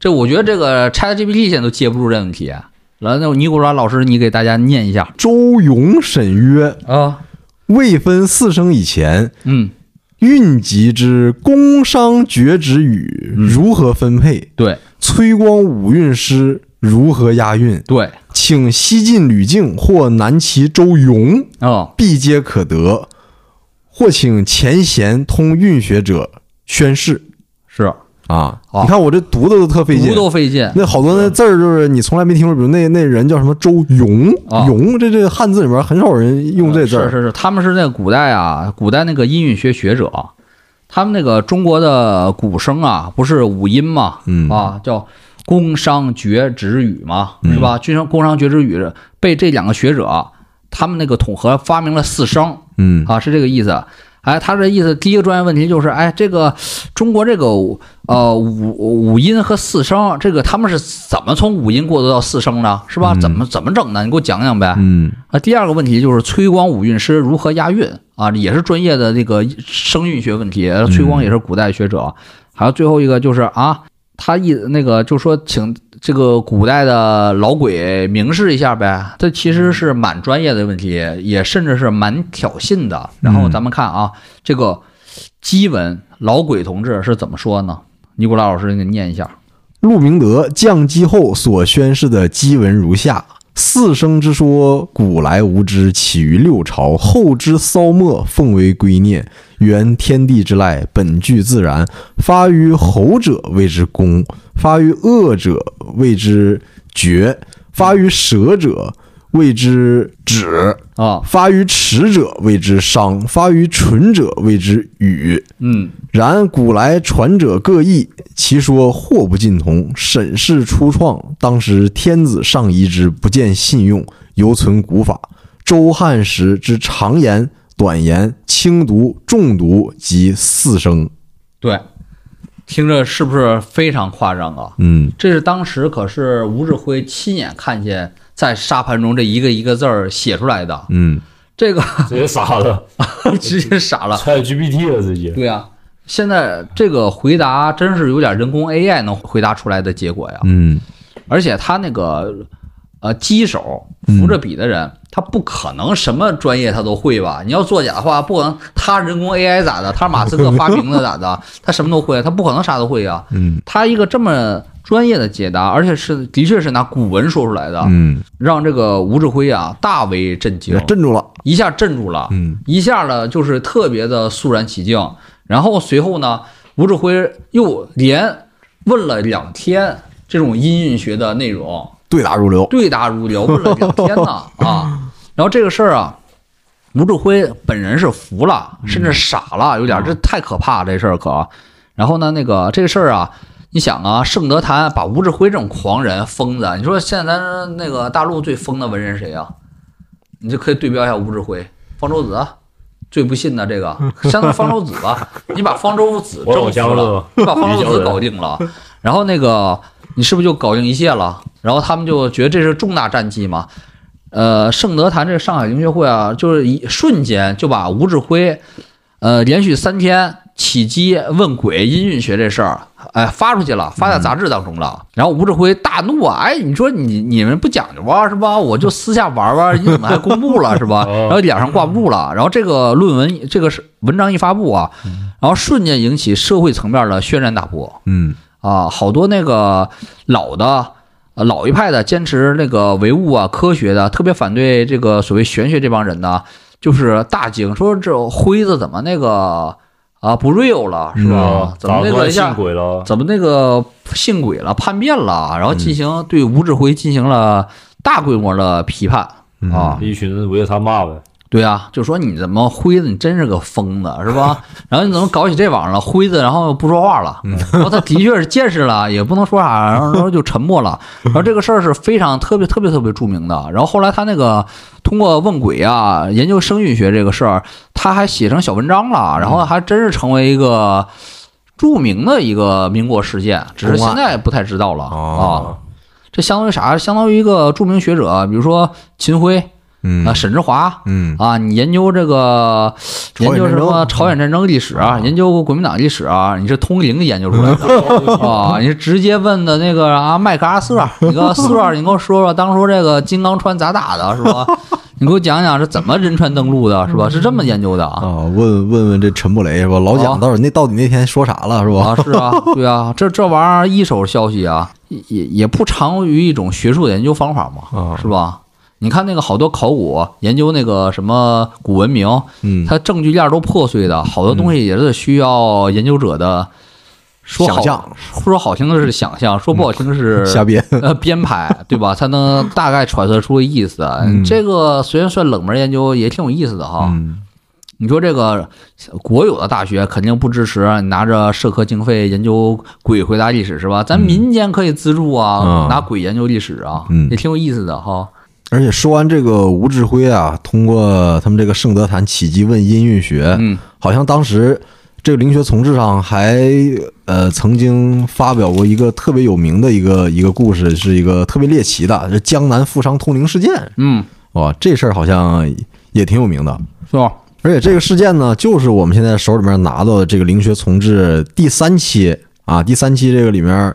这我觉得这个 ChatGPT 现在都接不住这问题。来，那你给我俩老师，你给大家念一下周勇审曰：啊。未分四声以前，嗯，运集之宫商角徵羽如何分配？对崔光五韵诗如何押韵？对，请西晋吕敬或南齐周永，哦，必皆可得。或请前贤通韵学者宣誓是啊！你看我这读的都特费劲读，都费劲。那好多那字儿就是你从来没听过，比如那那人叫什么周永，啊永这这汉字里面很少人用这字儿。是是是，他们是那古代啊，古代那个音韵学学者，他们那个中国的古声啊，不是五音嘛，嗯啊，叫工商角徵羽嘛，嗯是吧？军商工商角徵羽被这两个学者他们那个统合发明了四声嗯啊，是这个意思。哎，他这意思，第一个专业问题就是，哎，这个中国这个呃五五音和四声，这个他们是怎么从五音过渡到四声的，是吧？嗯怎么怎么整的？你给我讲讲呗。嗯啊，第二个问题就是崔光五韵诗如何押韵啊，也是专业的这个声韵学问题。崔光也是古代学者。还有最后一个就是啊，他一那个就说请这个古代的老鬼明示一下呗，这其实是蛮专业的问题，也甚至是蛮挑衅的。然后咱们看啊，这个基文老鬼同志是怎么说呢？尼古拉老师，你念一下。路明德降机后所宣誓的基文如下：四声之说，古来无之，起于六朝，后之骚末，奉为圭臬。原天地之赖，本具自然。发于喉者谓之功，发于恶者谓之绝，发于舌者谓之止，啊，发于迟者谓之伤，发于唇者谓之语。嗯，然古来传者各异，其说或不尽同。沈氏初创，当时天子上遗之，不见信用，犹存古法。周汉时之长言、短言、轻读、重读及四声。对，听着是不是非常夸张啊？嗯这是当时可是吴志辉亲眼看见在沙盘中这一个一个字儿写出来的，嗯这个 [laughs] 直接傻了 [laughs] 直接傻了。，Chat GPT 了直接。对啊，现在这个回答真是有点人工 AI 能回答出来的结果呀。嗯而且他那个呃机手扶着笔的人，他不可能什么专业他都会吧？你要作假的话，不可能他人工 AI 咋的？他是马斯克发明的咋的？他什么都会，他不可能啥都会呀。嗯他一个这么专业的解答，而且是的确是拿古文说出来的，嗯，让这个吴志辉啊大为震惊，镇住了。一下镇住了，嗯一下呢就是特别的肃然起敬。然后随后呢，吴志辉又连问了两天这种音韵学的内容，对答如流。对答如流，问了两天呢 [laughs] 啊。然后这个事儿啊，吴志辉本人是服了，甚至傻了，有点这太可怕了这事儿可。然后呢，那个这个事儿啊，你想啊，圣德坛把吴志辉这种狂人疯子，你说现在咱那个大陆最疯的文人谁啊？你就可以对标一下吴志辉、方舟子。最不信的这个，相当于方舟子吧，你把方舟子我老征服了，你把方舟子搞定了，然后那个你是不是就搞定一切了？然后他们就觉得这是重大战绩嘛。呃，圣德坛这个上海音学会啊，就是一瞬间就把吴志辉，呃，连续三天起机问鬼音韵学这事儿，哎，发出去了，发在杂志当中了。然后吴志辉大怒啊，哎，你说你你们不讲究啊，是吧？我就私下玩玩，你怎么还公布了，是吧？哦然后脸上挂不住了。然后这个论文，这个是文章一发布啊，然后瞬间引起社会层面的轩然大波。嗯啊，好多那个老的。呃，老一派的坚持那个唯物啊、科学的，特别反对这个所谓玄学这帮人呢，就是大惊说这辉子怎么那个啊不 real 了是吧？啊，怎么那个信鬼了？怎么那个信鬼了、叛变了，然后进行对吴志辉进行了大规模的批判啊。一群人围着他骂呗。对啊，就说你怎么辉子，你真是个疯子，是吧？[laughs] 然后你怎么搞起这网了？辉子然后不说话了，然后他的确是见识了，也不能说啥，然后然后就沉默了。[laughs] 然后这个事儿是非常特别特别特别著名的。然后后来他那个通过问鬼啊，研究声韵学这个事儿，他还写成小文章了，然后还真是成为一个著名的一个民国事件，只是现在不太知道了哦啊。这相当于啥？相当于一个著名学者，比如说秦晖嗯啊、沈志华。嗯啊，你研究这个研究什么朝鲜战争历史啊，研究国民党历史啊，你是通灵研究出来的 [laughs] 啊？你是直接问的那个啊麦克阿瑟，你个瑟，你给我说说当初这个金刚川咋打的，是吧？[laughs] 你给我讲讲是怎么仁川登陆的，是吧？是这么研究的啊？啊，问问问这陈布雷是吧？老啊蒋到底那到底那天说啥了是吧？啊，是啊，[laughs] 对啊，这这玩意儿一手消息啊，也也也不长于一种学术的研究方法嘛，啊是吧？你看那个好多考古研究那个什么古文明，嗯，它证据链都破碎的，好多东西也是需要研究者的说好想象说好听的是想象，说不好听的是 [laughs] 瞎编。呃编排，[laughs] 对吧？才能大概揣测出意思。嗯这个虽然算冷门研究，也挺有意思的哈。嗯你说这个国有的大学肯定不支持你拿着社科经费研究鬼回答历史是吧？咱民间可以资助啊，嗯拿鬼研究历史啊，嗯也挺有意思的哈。而且说完这个吴志辉啊，通过他们这个圣德坛起基问音韵学，嗯，好像当时这个灵学从志上还呃曾经发表过一个特别有名的一个一个故事，是一个特别猎奇的，是江南富商通灵事件。嗯，哇，这事儿好像也挺有名的。是吧？而且这个事件呢，就是我们现在手里面拿到的这个灵学从志第三期啊，第三期这个里面，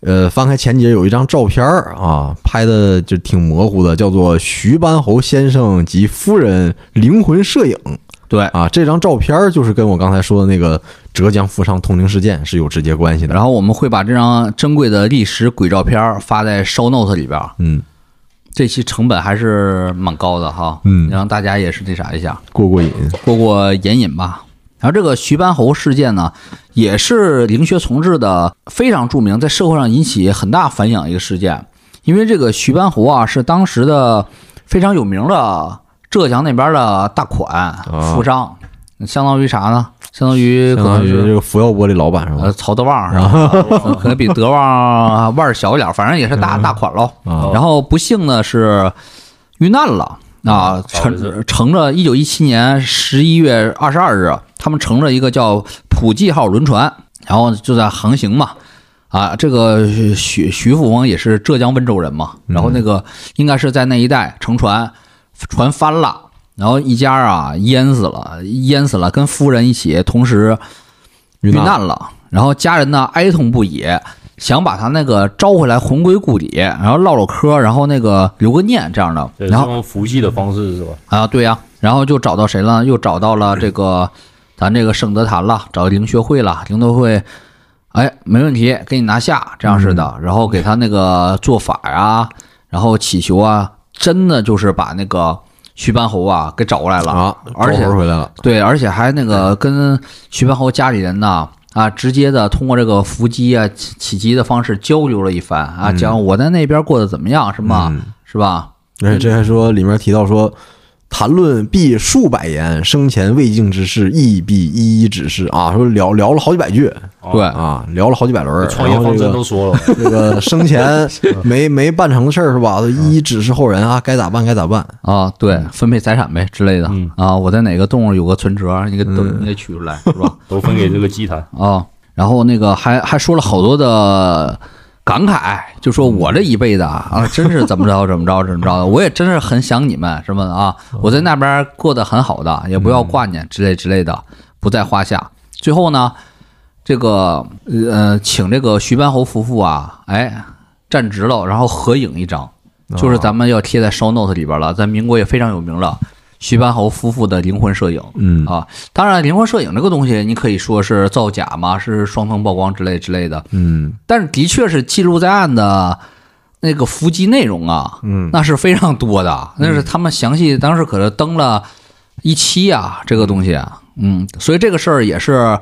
呃，翻开前节有一张照片儿啊，拍的就挺模糊的，叫做徐班侯先生及夫人灵魂摄影对。啊。这张照片儿就是跟我刚才说的那个浙江富商通灵事件是有直接关系的。然后我们会把这张珍贵的历史鬼照片发在 show note 里边。嗯，这期成本还是蛮高的哈，嗯让大家也是那啥一下，过过瘾。过过眼瘾吧。然后这个徐班侯事件呢，也是灵学重置的非常著名，在社会上引起很大反响一个事件。因为这个徐班侯啊，是当时的非常有名的浙江那边的大款富商，相当于啥呢？相当于可相当于能是这个福耀玻璃老板是吧呃？曹德旺是吧？可能比德旺 [laughs] 腕儿小一点，反正也是大大款喽。啊然后不幸的是遇难了啊，乘乘着一九一七年十一月二十二日，他们乘着一个叫普济号轮船，然后就在航行嘛。啊，这个徐徐富翁也是浙江温州人嘛，然后那个应该是在那一带乘船，船翻了，然后一家啊淹死了，淹死了，跟夫人一起同时遇难了，然后家人呢哀痛不已，想把他那个招回来魂归故里，然后唠唠嗑，然后那个留个念这样的，然后是用伏击的方式是吧？啊对呀、然后就找到谁了？又找到了这个咱这个圣德坛了，找灵学会了，灵德会。哎，没问题，给你拿下，这样式的，然后给他那个做法啊，然后祈求啊，真的就是把那个徐班侯啊给找过来了啊，而且回来了。对，而且还那个跟徐班侯家里人呢啊，直接的通过这个伏击啊、起起击的方式交流了一番啊，讲我在那边过得怎么样，什么？嗯是吧？而且这还说里面提到说，谈论必数百言，生前未竟之事，亦必一一指示啊。说聊聊了好几百句哦对啊，聊了好几百轮儿。创业方针都说了，这个生前 [laughs] 没没办成的事儿是吧？都一一指示后人啊，该咋办该咋办。啊，对，分配财产呗之类的嗯啊，我在哪个洞有个存折，你给都你给取出来是吧？[laughs] 都分给这个祭坛。啊，然后那个还还说了好多的感慨，就说我这一辈子啊，啊真是怎么着怎么着怎么着的，我也真是很想你们什么的啊，我在那边过得很好的，也不要挂念之类之类的，不在话下。最后呢，这个呃，请这个徐班侯夫妇啊，哎，站直了，然后合影一张，就是咱们要贴在 show note 里边了，在民国也非常有名了。徐班侯夫妇的灵魂摄影，嗯。啊，当然，灵魂摄影这个东西，你可以说是造假嘛，是双层曝光之类之类的，嗯。但是的确是记录在案的那个伏击内容啊，嗯。那是非常多的，那是他们详细当时可是登了一期啊，这个东西啊，嗯，所以这个事儿也是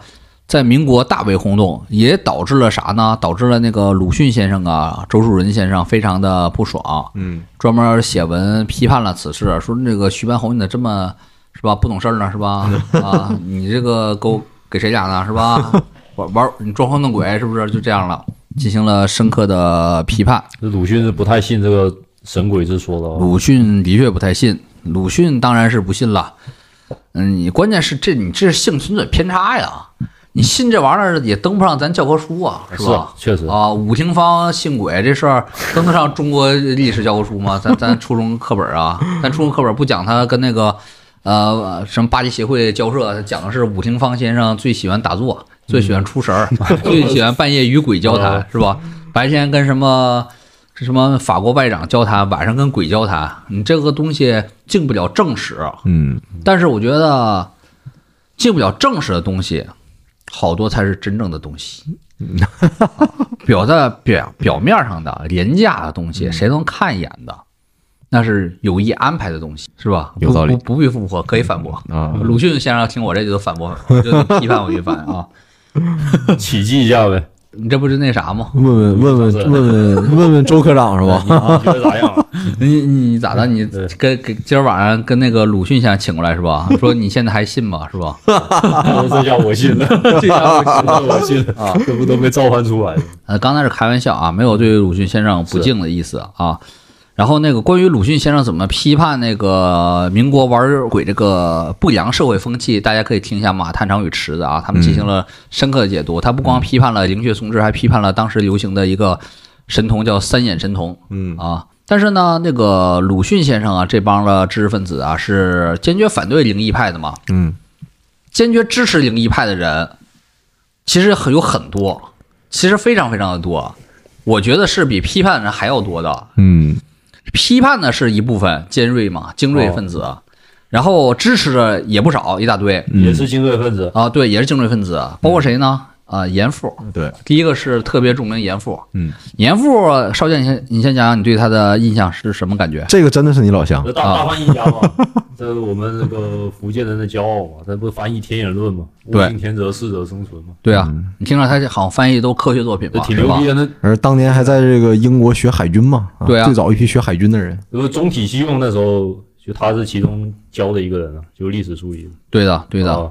在民国大为轰动，也导致了啥呢？导致了那个鲁迅先生啊、周树人先生非常的不爽，嗯专门写文批判了此事，说那个徐班侯你咋这么是吧不懂事儿呢是吧？[laughs] 啊，你这个勾给谁家呢是吧？[laughs] 玩玩你装神弄鬼是不是？就这样了，进行了深刻的批判。这鲁迅是不太信这个神鬼之说的哦。鲁迅的确不太信，鲁迅当然是不信了。嗯，你关键是这你这是幸存者偏差呀！你信这玩意儿也登不上咱教科书啊，是吧？确实啊，武廷芳信鬼这事儿登得上中国历史教科书吗？咱咱初中课本啊，咱初中课本不讲他跟那个呃什么巴黎协会交涉，讲的是武廷芳先生最喜欢打坐，最喜欢出神儿，[laughs] [laughs] 最喜欢半夜与鬼交谈，是吧？白天跟什么什么法国外长交谈，晚上跟鬼交谈，你这个东西进不了正史。嗯但是我觉得进不了正史的东西，好多才是真正的东西。[laughs] 表在表表面上的廉价的东西，谁能看一眼的？那是有意安排的东西，是吧？有道理不必复活，可以反驳。啊，鲁迅先生听我这就反驳，就批判我一番啊。[laughs] 起劲一下呗。你这不是那啥吗？问问问问问问 [laughs] 问问周科长是吧？你觉得咋样啊？[laughs] 你你咋的？你跟跟今儿晚上跟那个鲁迅先生请过来是吧？[laughs] 说你现在还信吗？是吧？这下我信了，这下我信了我信了啊，这不都被召唤出来了？呃，刚才是开玩笑啊，没有对鲁迅先生不敬的意思啊。然后那个关于鲁迅先生怎么批判那个民国玩鬼这个不良社会风气，大家可以听一下马探长与池子啊，他们进行了深刻的解读。他不光批判了灵血松枝，还批判了当时流行的一个神童叫三眼神童嗯啊。但是呢，那个鲁迅先生啊，这帮的知识分子啊，是坚决反对灵异派的嘛。嗯坚决支持灵异派的人，其实很有很多，其实非常非常的多。我觉得是比批判的人还要多的。嗯批判的是一部分尖锐嘛，精锐分子，然后支持的也不少，一大堆。也是精锐分子，啊，对，也是精锐分子，包括谁呢？啊，严复，对，第一个是特别著名严复，嗯，严复，少剑，你先你先讲讲你对他的印象是什么感觉？这个真的是你老乡这大大翻译家嘛，[laughs] 这是我们那个福建人的骄傲嘛，他不是翻译天演论嘛？物竞天择，适者生存嘛，对啊，你听着他好像翻译都科学作品这嘛，挺牛逼？的。那而当年还在这个英国学海军嘛，对啊最早一批学海军的人，就是中体西用那时候，就他是其中教的一个人啊，就历史书籍。对的，对的。啊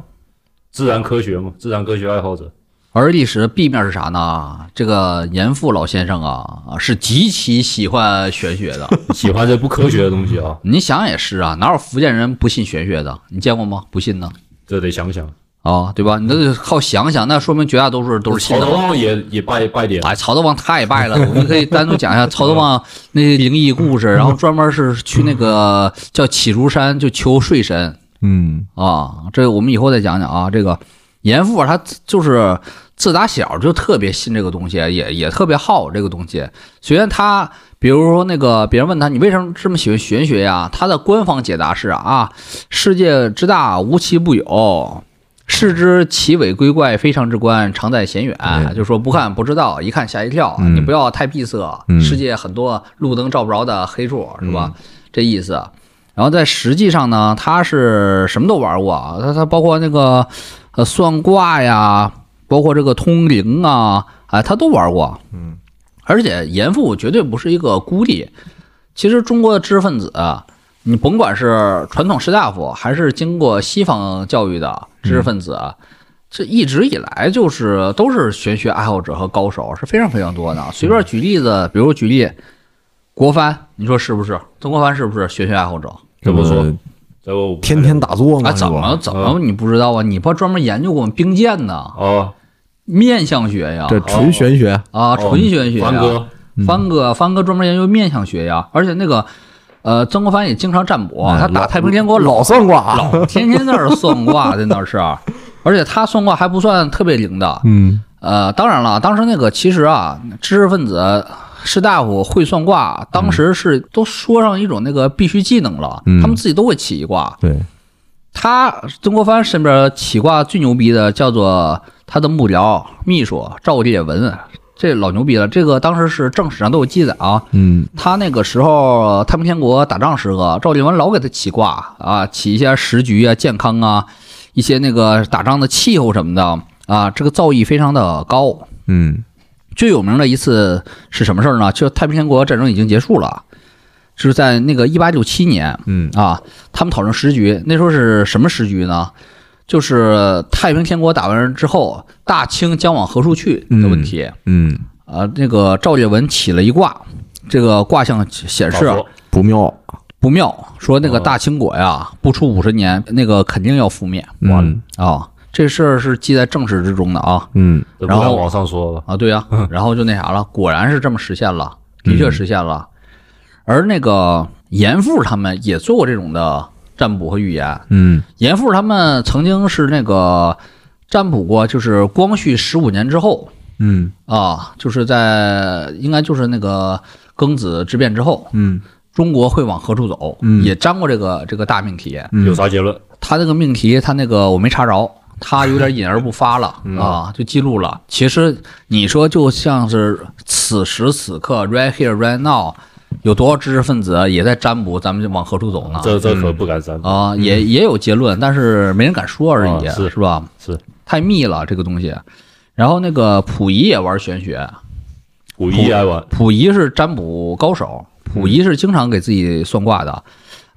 自然科学嘛，自然科学爱好者。而历史的 B 面是啥呢？这个严复老先生啊，啊是极其喜欢玄学的。[laughs] 喜欢这不科学的东西啊，[laughs] 你想也是啊，哪有福建人不信玄学的？你见过吗？不信呢？这得想想。啊、对吧？你都得靠想想，那说明绝大多数都是信曹的曹。德旺也也拜拜点，哎，曹德旺太败了，我们可以单独讲一下曹德旺那些灵异故事，然后专门是去那个叫启如山就求睡神嗯啊，这个我们以后再讲讲啊。这个严复啊他就是自打小就特别信这个东西，也也特别好这个东西。虽然他，比如说那个别人问他你为什么这么喜欢玄学呀？他的官方解答是啊，世界之大无奇不有。视之奇伟归怪，非常之观，常在险远。哎就说不看不知道，一看吓一跳。嗯你不要太闭塞，嗯世界很多路灯照不着的黑处，是吧？这意思。然后在实际上呢，他是什么都玩过啊，他他包括那个呃算卦呀，包括这个通灵啊，哎，他都玩过。嗯，而且严复绝对不是一个孤立。其实中国的知识分子啊，你甭管是传统士大夫，还是经过西方教育的知识分子啊，这一直以来就是都是玄学爱好者和高手，是非常非常多的。随便举例子，比如举例，国藩，你说是不是？曾国藩是不是玄学爱好者？这么说天天打坐嘛，啊，怎么怎么你不知道啊？你不专门研究过兵谏呢？哦，面相学呀，这纯玄学，啊，纯玄学呀。凡哥，帆哥，帆哥专门研究面相学呀，而且那个，呃，曾国藩也经常占卜，哎他打太平天国老算卦，老天天在那儿算卦，[laughs] 在那是，而且他算卦还不算特别灵的，嗯。呃，当然了，当时那个其实啊，知识分子、士大夫会算卦，当时是都说上一种那个必须技能了，嗯他们自己都会起一卦。对，他曾国藩身边起卦最牛逼的叫做他的幕僚秘书赵烈文，这老牛逼了，这个当时是正史上都有记载啊。嗯他那个时候太平天国打仗时候，赵烈文老给他起卦啊，起一些时局啊、健康啊，一些那个打仗的气候什么的啊，这个造诣非常的高。嗯最有名的一次是什么事儿呢？就太平天国战争已经结束了，就是在那个一八六七年嗯啊，他们讨论时局，那时候是什么时局呢？就是太平天国打完之后，大清将往何处去的问题。嗯，啊，那个赵烈文起了一卦，这个卦象显示啊不妙，不妙，说那个哦大清国呀，不出五十年，那个肯定要覆灭嗯啊。这事儿是记在正史之中的啊。嗯然后这不敢往上说了，啊，对呀、然后就那啥了，果然是这么实现了，的确实现了。而那个严复他们也做过这种的占卜和预言，嗯。严复他们曾经是那个占卜过，就是光绪十五年之后嗯。啊，就是在应该就是那个庚子之变之后，嗯。中国会往何处走，嗯。也占过这个这个大命题。嗯，有啥结论？他那个命题，他那个我没查着，他有点隐而不发了啊，就记录了。其实你说就像是此时此刻，right here right now，有多少知识分子也在占卜，咱们就往何处走呢？这这可不敢删啊，也也有结论，但是没人敢说而已，啊是是吧？是太密了这个东西。然后那个溥仪也玩玄学，溥仪爱玩，溥仪是占卜高手，溥仪是经常给自己算卦的。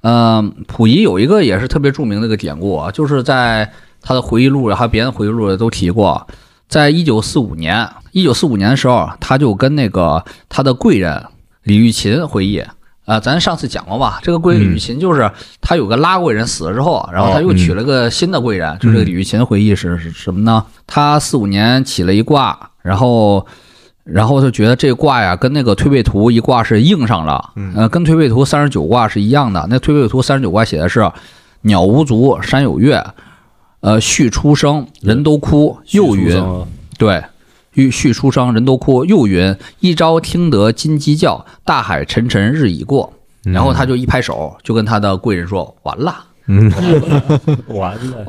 嗯，溥仪有一个也是特别著名的一个典故啊，就是在他的回忆录还有别人回忆录都提过，在一九四五年，一九四五年的时候，他就跟那个他的贵人李玉琴回忆。啊，咱上次讲过吧？这个贵人李玉琴就是他有个拉贵人死了之后，然后他又娶了个新的贵人。就这个李玉琴回忆是是什么呢？他四五年起了一卦，然后。然后就觉得这卦呀，跟那个推背图一卦是应上了，呃，跟推背图三十九卦是一样的。那推背图三十九卦写的是“鸟无足，山有月，呃，旭出生，人都哭”。又云，对，欲畜出生，人都哭。又云，一朝听得金鸡叫，大海沉沉日已过。然后他就一拍手，就跟他的贵人说：“完了，[laughs] 完了。”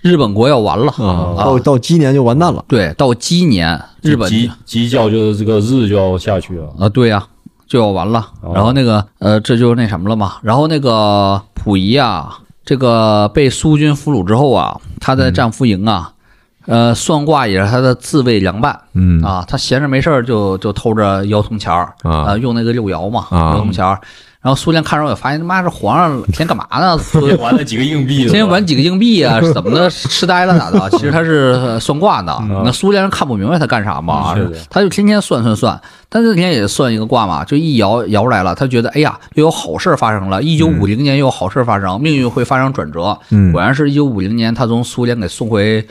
日本国要完了啊！到到鸡年就完蛋了。对，到鸡年，日本鸡鸡叫就是这个日就要下去了啊！对呀，就要完了。然后那个呃，这就那什么了嘛。然后那个溥仪啊，这个被苏军俘虏之后啊，他在战俘营啊，呃，算卦也是他的自卫凉拌。嗯啊，他闲着没事就就偷着摇铜钱儿啊，用那个六爻嘛，摇铜钱儿。然后苏联看着也发现他妈是皇上天天干嘛呢？天天 [laughs] 玩了几个硬币，天天玩几个硬币啊？[laughs] 是怎么的？痴呆了咋的？其实他是算卦的。那苏联人看不明白他干啥嘛？他就天天算算算。他那天也算一个卦嘛，就一摇摇出来了。他觉得哎呀，又有好事发生了。一九五零年又有好事发生，命运会发生转折。果然是一九五零年，他从苏联给送回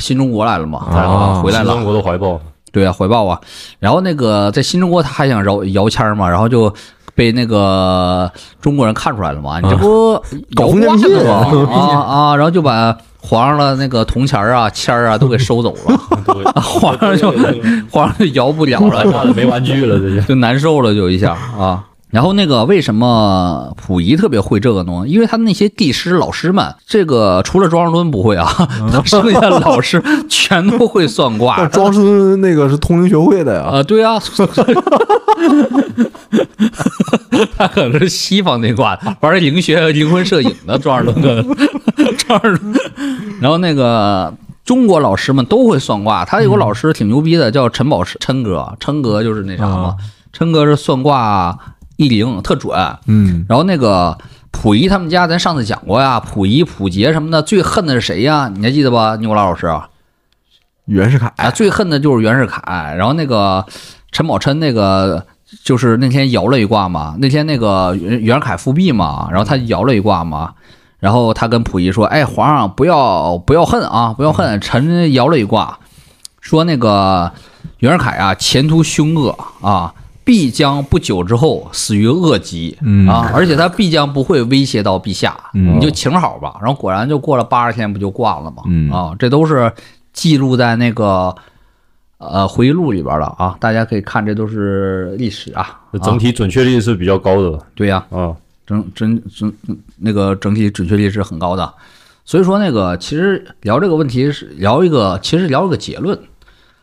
新中国来了嘛？然后回来了。中国的怀抱。对啊，怀抱啊。然后那个在新中国他还想摇摇签嘛？然后就。被那个中国人看出来了嘛？你这不搞封建迷信吗？啊啊！然后就把皇上的那个铜钱啊、签儿啊都给收走了。[laughs] [laughs] 皇上就皇上就摇不了了，[laughs] 没玩具了，这就就难受了，就一下啊。然后那个为什么溥仪特别会这个呢？因为他那些帝师老师们，这个除了庄士敦不会啊，[laughs] 他剩下的老师全都会算卦。庄士敦那个是通灵学会的呀。啊，对啊。[laughs] 他可能是西方那挂玩灵学、灵魂摄影的庄士敦，庄士 [laughs] 敦。然后那个中国老师们都会算卦，他有个老师挺牛逼的，叫陈宝琛哥。琛哥就是那啥嘛，琛哥是算卦一灵，特准。嗯。然后那个溥仪他们家，咱上次讲过呀，溥仪、溥杰什么的，最恨的是谁呀？你还记得吧？牛老老师，袁世凯。啊，最恨的就是袁世凯。然后那个陈宝琛那个。就是那天摇了一卦嘛，那天那个袁袁世凯复辟嘛，然后他摇了一卦嘛，然后他跟溥仪说：“哎，皇上不要不要恨啊，不要恨。”臣摇了一卦，说那个袁世凯啊，前途凶恶啊，必将不久之后死于恶疾啊，而且他必将不会威胁到陛下，你就请好吧。然后果然就过了八十天，不就挂了吗？啊，这都是记录在那个。呃，回忆录里边的啊，大家可以看，这都是历史啊，整体准确率是比较高的。对呀，啊，整整整那个整体准确率是很高的。所以说，那个其实聊这个问题是聊一个，其实聊一个结论，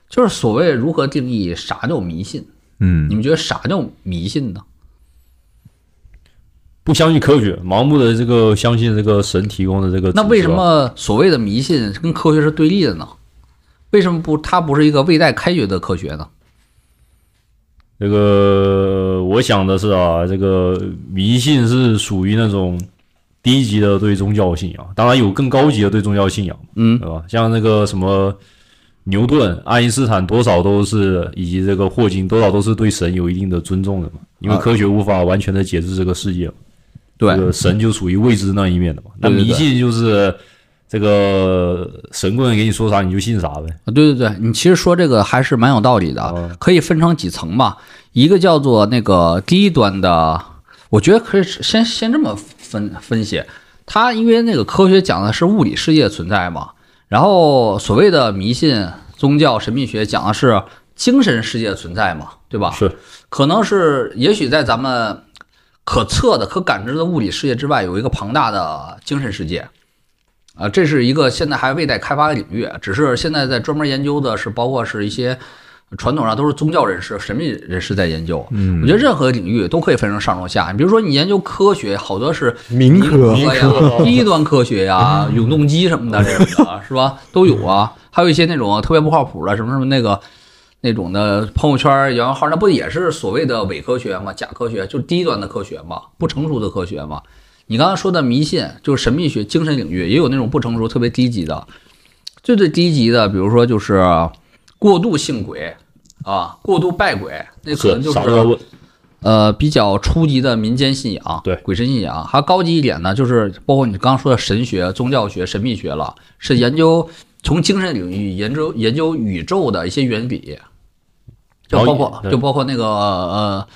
就是所谓如何定义啥叫迷信？嗯，你们觉得啥叫迷信呢？不相信科学，盲目的这个相信这个神提供的这个。那为什么所谓的迷信跟科学是对立的呢？为什么不？它不是一个未待开掘的科学呢？这个我想的是啊，这个迷信是属于那种低级的对宗教信仰，当然有更高级的对宗教信仰，嗯，对吧？像那个什么牛顿、爱因斯坦，多少都是以及这个霍金，多少都是对神有一定的尊重的嘛，因为科学无法完全的解释这个世界，对，神就属于未知那一面的嘛。那迷信就是。这个神棍给你说啥你就信啥呗？啊，对对对，你其实说这个还是蛮有道理的，可以分成几层嘛。一个叫做那个低端的，我觉得可以先先这么分分析。它因为那个科学讲的是物理世界存在嘛，然后所谓的迷信、宗教、神秘学讲的是精神世界存在嘛，对吧？是，可能是也许在咱们可测的、可感知的物理世界之外，有一个庞大的精神世界。啊，这是一个现在还未待开发的领域，只是现在在专门研究的是，包括是一些传统上都是宗教人士、神秘人士在研究。嗯，我觉得任何领域都可以分成上中下。你比如说，你研究科学，好多是民科呀、低端科学呀、永动机什么的这种的，[laughs] 是吧？都有啊。还有一些那种特别不靠谱的，什么什么那个那种的朋友圈摇摇号，那不也是所谓的伪科学吗？假科学，就是低端的科学嘛，不成熟的科学嘛。你刚刚说的迷信，就是神秘学、精神领域，也有那种不成熟、特别低级的。最最低级的，比如说就是过度信鬼啊，过度拜鬼，那可能就是。呃比较初级的民间信仰，对。鬼神信仰，还高级一点呢，就是包括你刚刚说的神学、宗教学、神秘学了，是研究从精神领域研究研究宇宙的一些原理，就包括就包括那个呃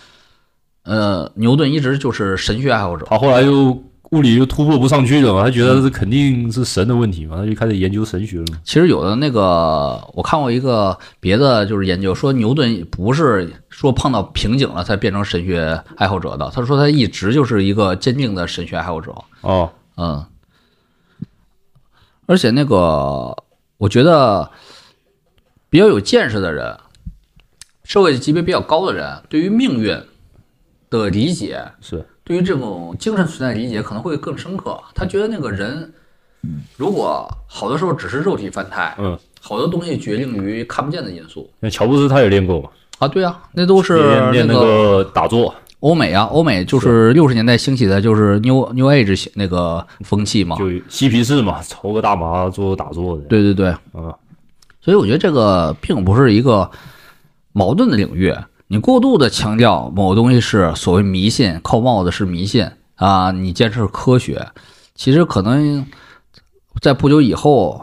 呃牛顿一直就是神学爱好者，他后来就物理就突破不上去了嘛，他觉得这肯定是神的问题嘛，他就开始研究神学了嘛。其实有的那个，我看过一个别的，就是研究说牛顿不是说碰到瓶颈了才变成神学爱好者的，他说他一直就是一个坚定的神学爱好者。哦，嗯，而且那个，我觉得比较有见识的人，社会级别比较高的人，对于命运的理解，是对于这种精神存在理解可能会更深刻。他觉得那个人，如果好多时候只是肉体凡胎，嗯，好多东西决定于看不见的因素那乔布斯他也练过嘛，啊。对啊，那都是练练那那个个打坐，欧美啊，欧美就是六十年代兴起的，就是 New New Age 那个风气嘛。就嬉皮士嘛，抽个大麻做打坐的。对对对，啊，所以我觉得这个并不是一个矛盾的领域。你过度的强调某个东西是所谓迷信，扣帽子是迷信啊，你坚持科学，其实可能在不久以后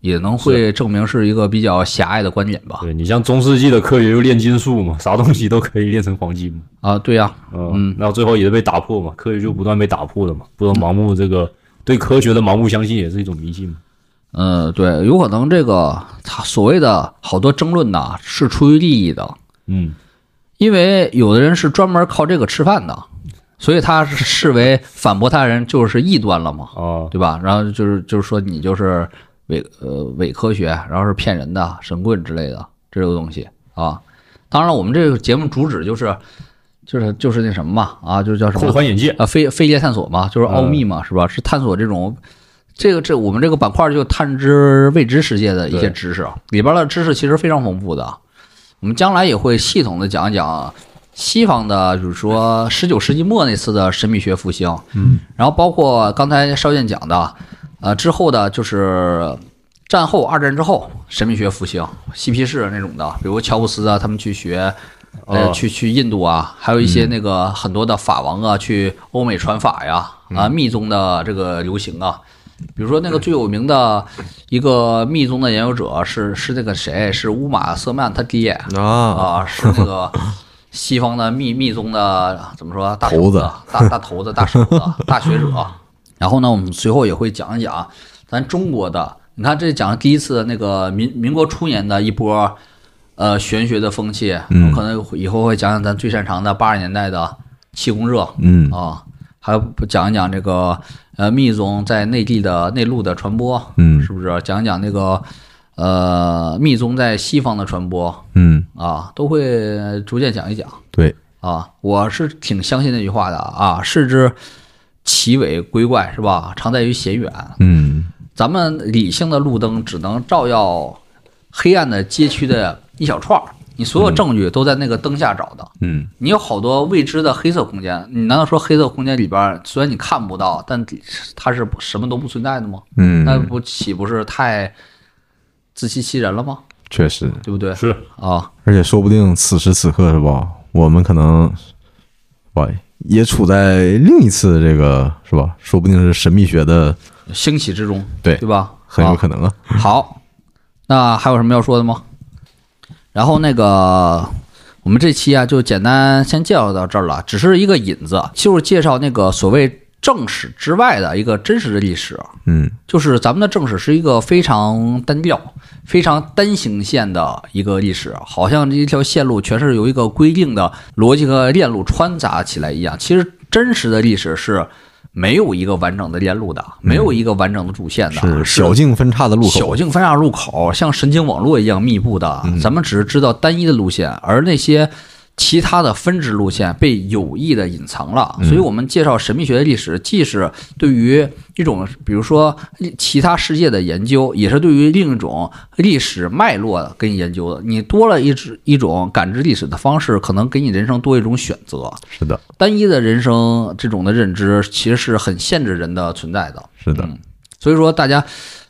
也能会证明是一个比较狭隘的观点吧。对你像中世纪的科学就炼金术嘛，啥东西都可以炼成黄金嘛。啊，对呀、嗯，然后最后也是被打破嘛，科学就不断被打破了嘛，不能盲目这个对科学的盲目相信也是一种迷信嘛。嗯，对，有可能这个他所谓的好多争论呐，是出于利益的，嗯，因为有的人是专门靠这个吃饭的，所以他是视为反驳他人就是异端了嘛，啊，对吧？然后就是就是说你就是伪呃伪科学，然后是骗人的神棍之类的这个东西啊。当然了，我们这个节目主旨就是就是就是那什么嘛啊，就是叫什么眼界。啊，飞飞碟探索嘛，就是奥秘嘛，是吧？是探索这种，这个这我们这个板块就探知未知世界的一些知识，里边的知识其实非常丰富的。我们将来也会系统的讲一讲西方的，就是说十九世纪末那次的神秘学复兴，嗯，然后包括刚才邵健讲的，呃，之后的就是战后二战之后神秘学复兴，嬉皮士那种的，比如乔布斯啊，他们去学。呃，哦。去去印度啊，还有一些那个很多的法王啊，去欧美传法呀，啊，密宗的这个流行啊，比如说那个最有名的一个密宗的研究者是是那个谁，是乌玛瑟曼他爹啊，啊，是那个西方的密密宗的怎么说大头子大大头子、大手子、[laughs] 大学者。然后呢，我们随后也会讲一讲咱中国的，你看这讲第一次那个民民国初年的一波呃玄学的风气，嗯。可能以后会讲讲咱最擅长的八十年代的气功热嗯。啊，还有讲一讲这个呃密宗在内地的内陆的传播，嗯是不是？讲一讲那个呃密宗在西方的传播嗯，啊，都会逐渐讲一讲对，啊。我是挺相信那句话的啊，视之奇伟鬼怪是吧？常在于显远。嗯咱们理性的路灯只能照耀黑暗的街区的一小串儿，你所有证据都在那个灯下找的。嗯你有好多未知的黑色空间，你难道说黑色空间里边虽然你看不到，但它是什么都不存在的吗？嗯那嗯，不岂不是太自欺欺人了吗？确实，对不对？是啊，而且说不定此时此刻是吧，我们可能，哇，也处在另一次这个是吧？说不定是神秘学的，兴起之中，对对吧？很有啊可能啊。好，那还有什么要说的吗？然后那个，我们这期啊，就简单先介绍到这儿了，只是一个引子，就是介绍那个所谓正史之外的一个真实的历史。嗯就是咱们的正史是一个非常单调、非常单行线的一个历史，好像这一条线路全是由一个规定的逻辑和链路穿杂起来一样。其实真实的历史是没有一个完整的链路的，没有一个完整的主线的，是小径分叉的路口。小。径分叉路口像神经网络一样密布的，咱们只是知道单一的路线，而那些其他的分支路线被有意的隐藏了，嗯所以我们介绍神秘学的历史，既是对于一种比如说其他世界的研究，也是对于另一种历史脉络跟研究的。你多了一种一种感知历史的方式，可能给你人生多一种选择。是的，单一的人生这种的认知，其实是很限制人的存在的。是的，所以说，大家，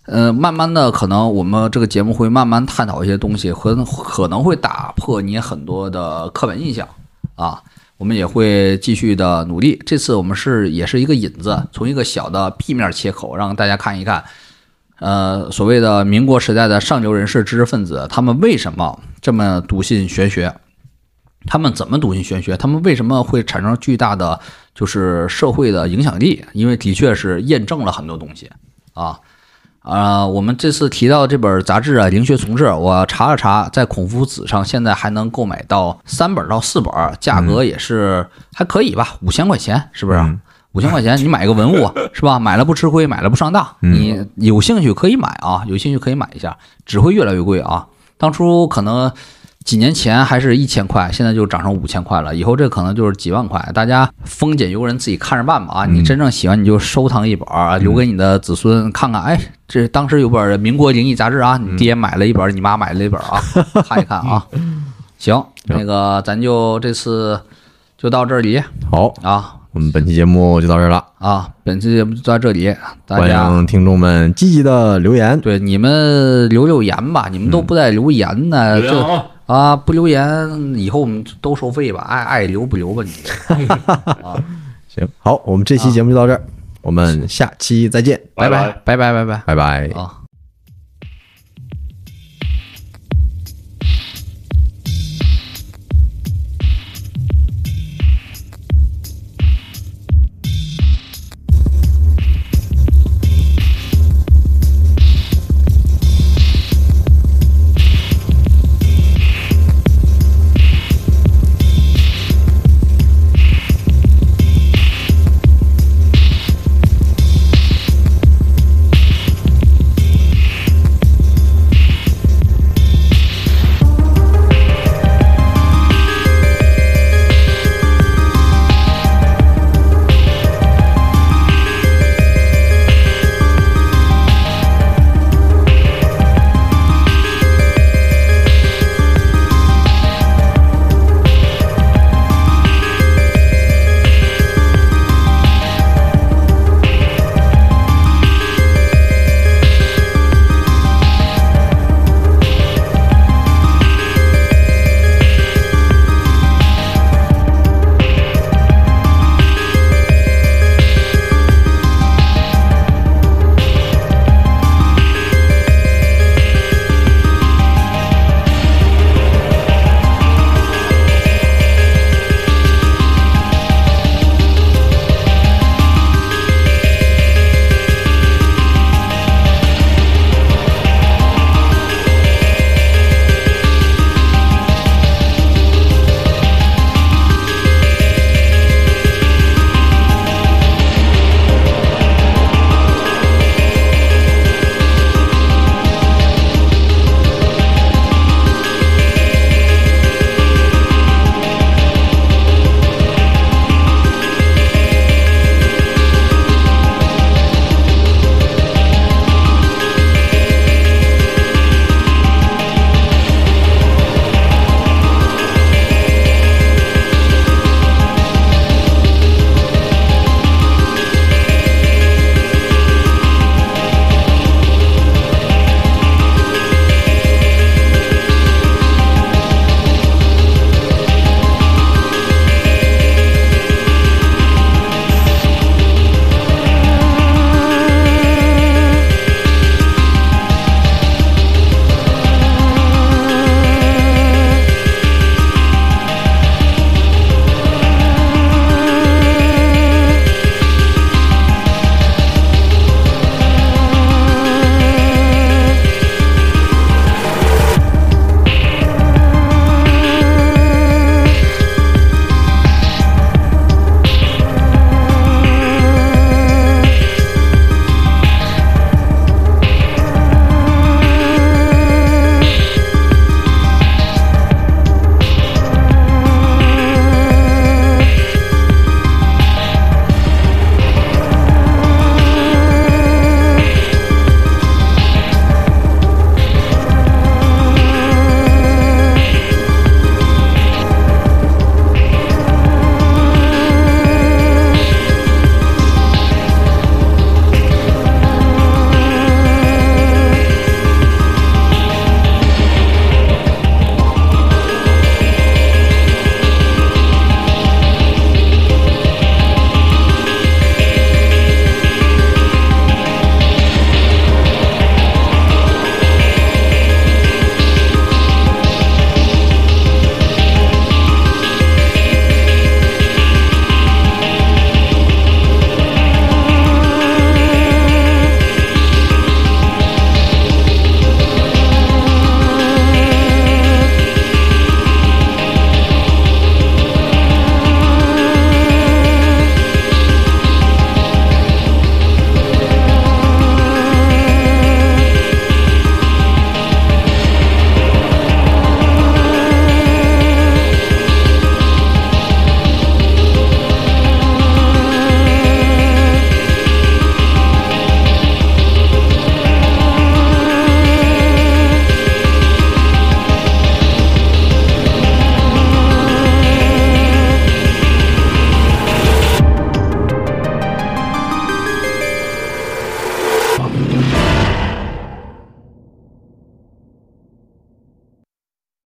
呃，慢慢的，可能我们这个节目会慢慢探讨一些东西，可可能会打破你很多的刻板印象啊。我们也会继续的努力。这次我们是也是一个引子，从一个小的 B 面切口，让大家看一看，呃，所谓的民国时代的上流人士、知识分子，他们为什么这么笃信玄学？他们怎么笃信玄学？他们为什么会产生巨大的就是社会的影响力？因为的确是验证了很多东西啊。啊、我们这次提到这本杂志啊，《灵学从志》，我查了查，在孔夫子上现在还能购买到三本到四本，价格也是还可以吧，五千块钱，是不是？嗯五千块钱你买个文物 [laughs] 是吧？买了不吃亏，买了不上当。你有兴趣可以买啊，有兴趣可以买一下，只会越来越贵啊。当初可能几年前还是一千块，现在就涨成五千块了，以后这可能就是几万块。大家丰俭由人，自己看着办吧啊！你真正喜欢你就收藏一本儿，留给你的子孙看看。哎，这当时有本《民国灵异杂志》啊，你爹买了一本，你妈买了一本啊，[laughs] 看一看啊。行，那个咱就这次就到这里好，啊我们本期节目就到这儿了，啊！本期节目就到这里，大欢家。迎听众们积极的留言。对你们留留言吧，你们都不带留言的，这流量啊啊不留言，以后我们都收费吧，爱爱留不留吧你。[laughs] 啊，行，好，我们这期节目就到这儿，我们下期再见，拜拜，拜拜，拜拜，拜拜。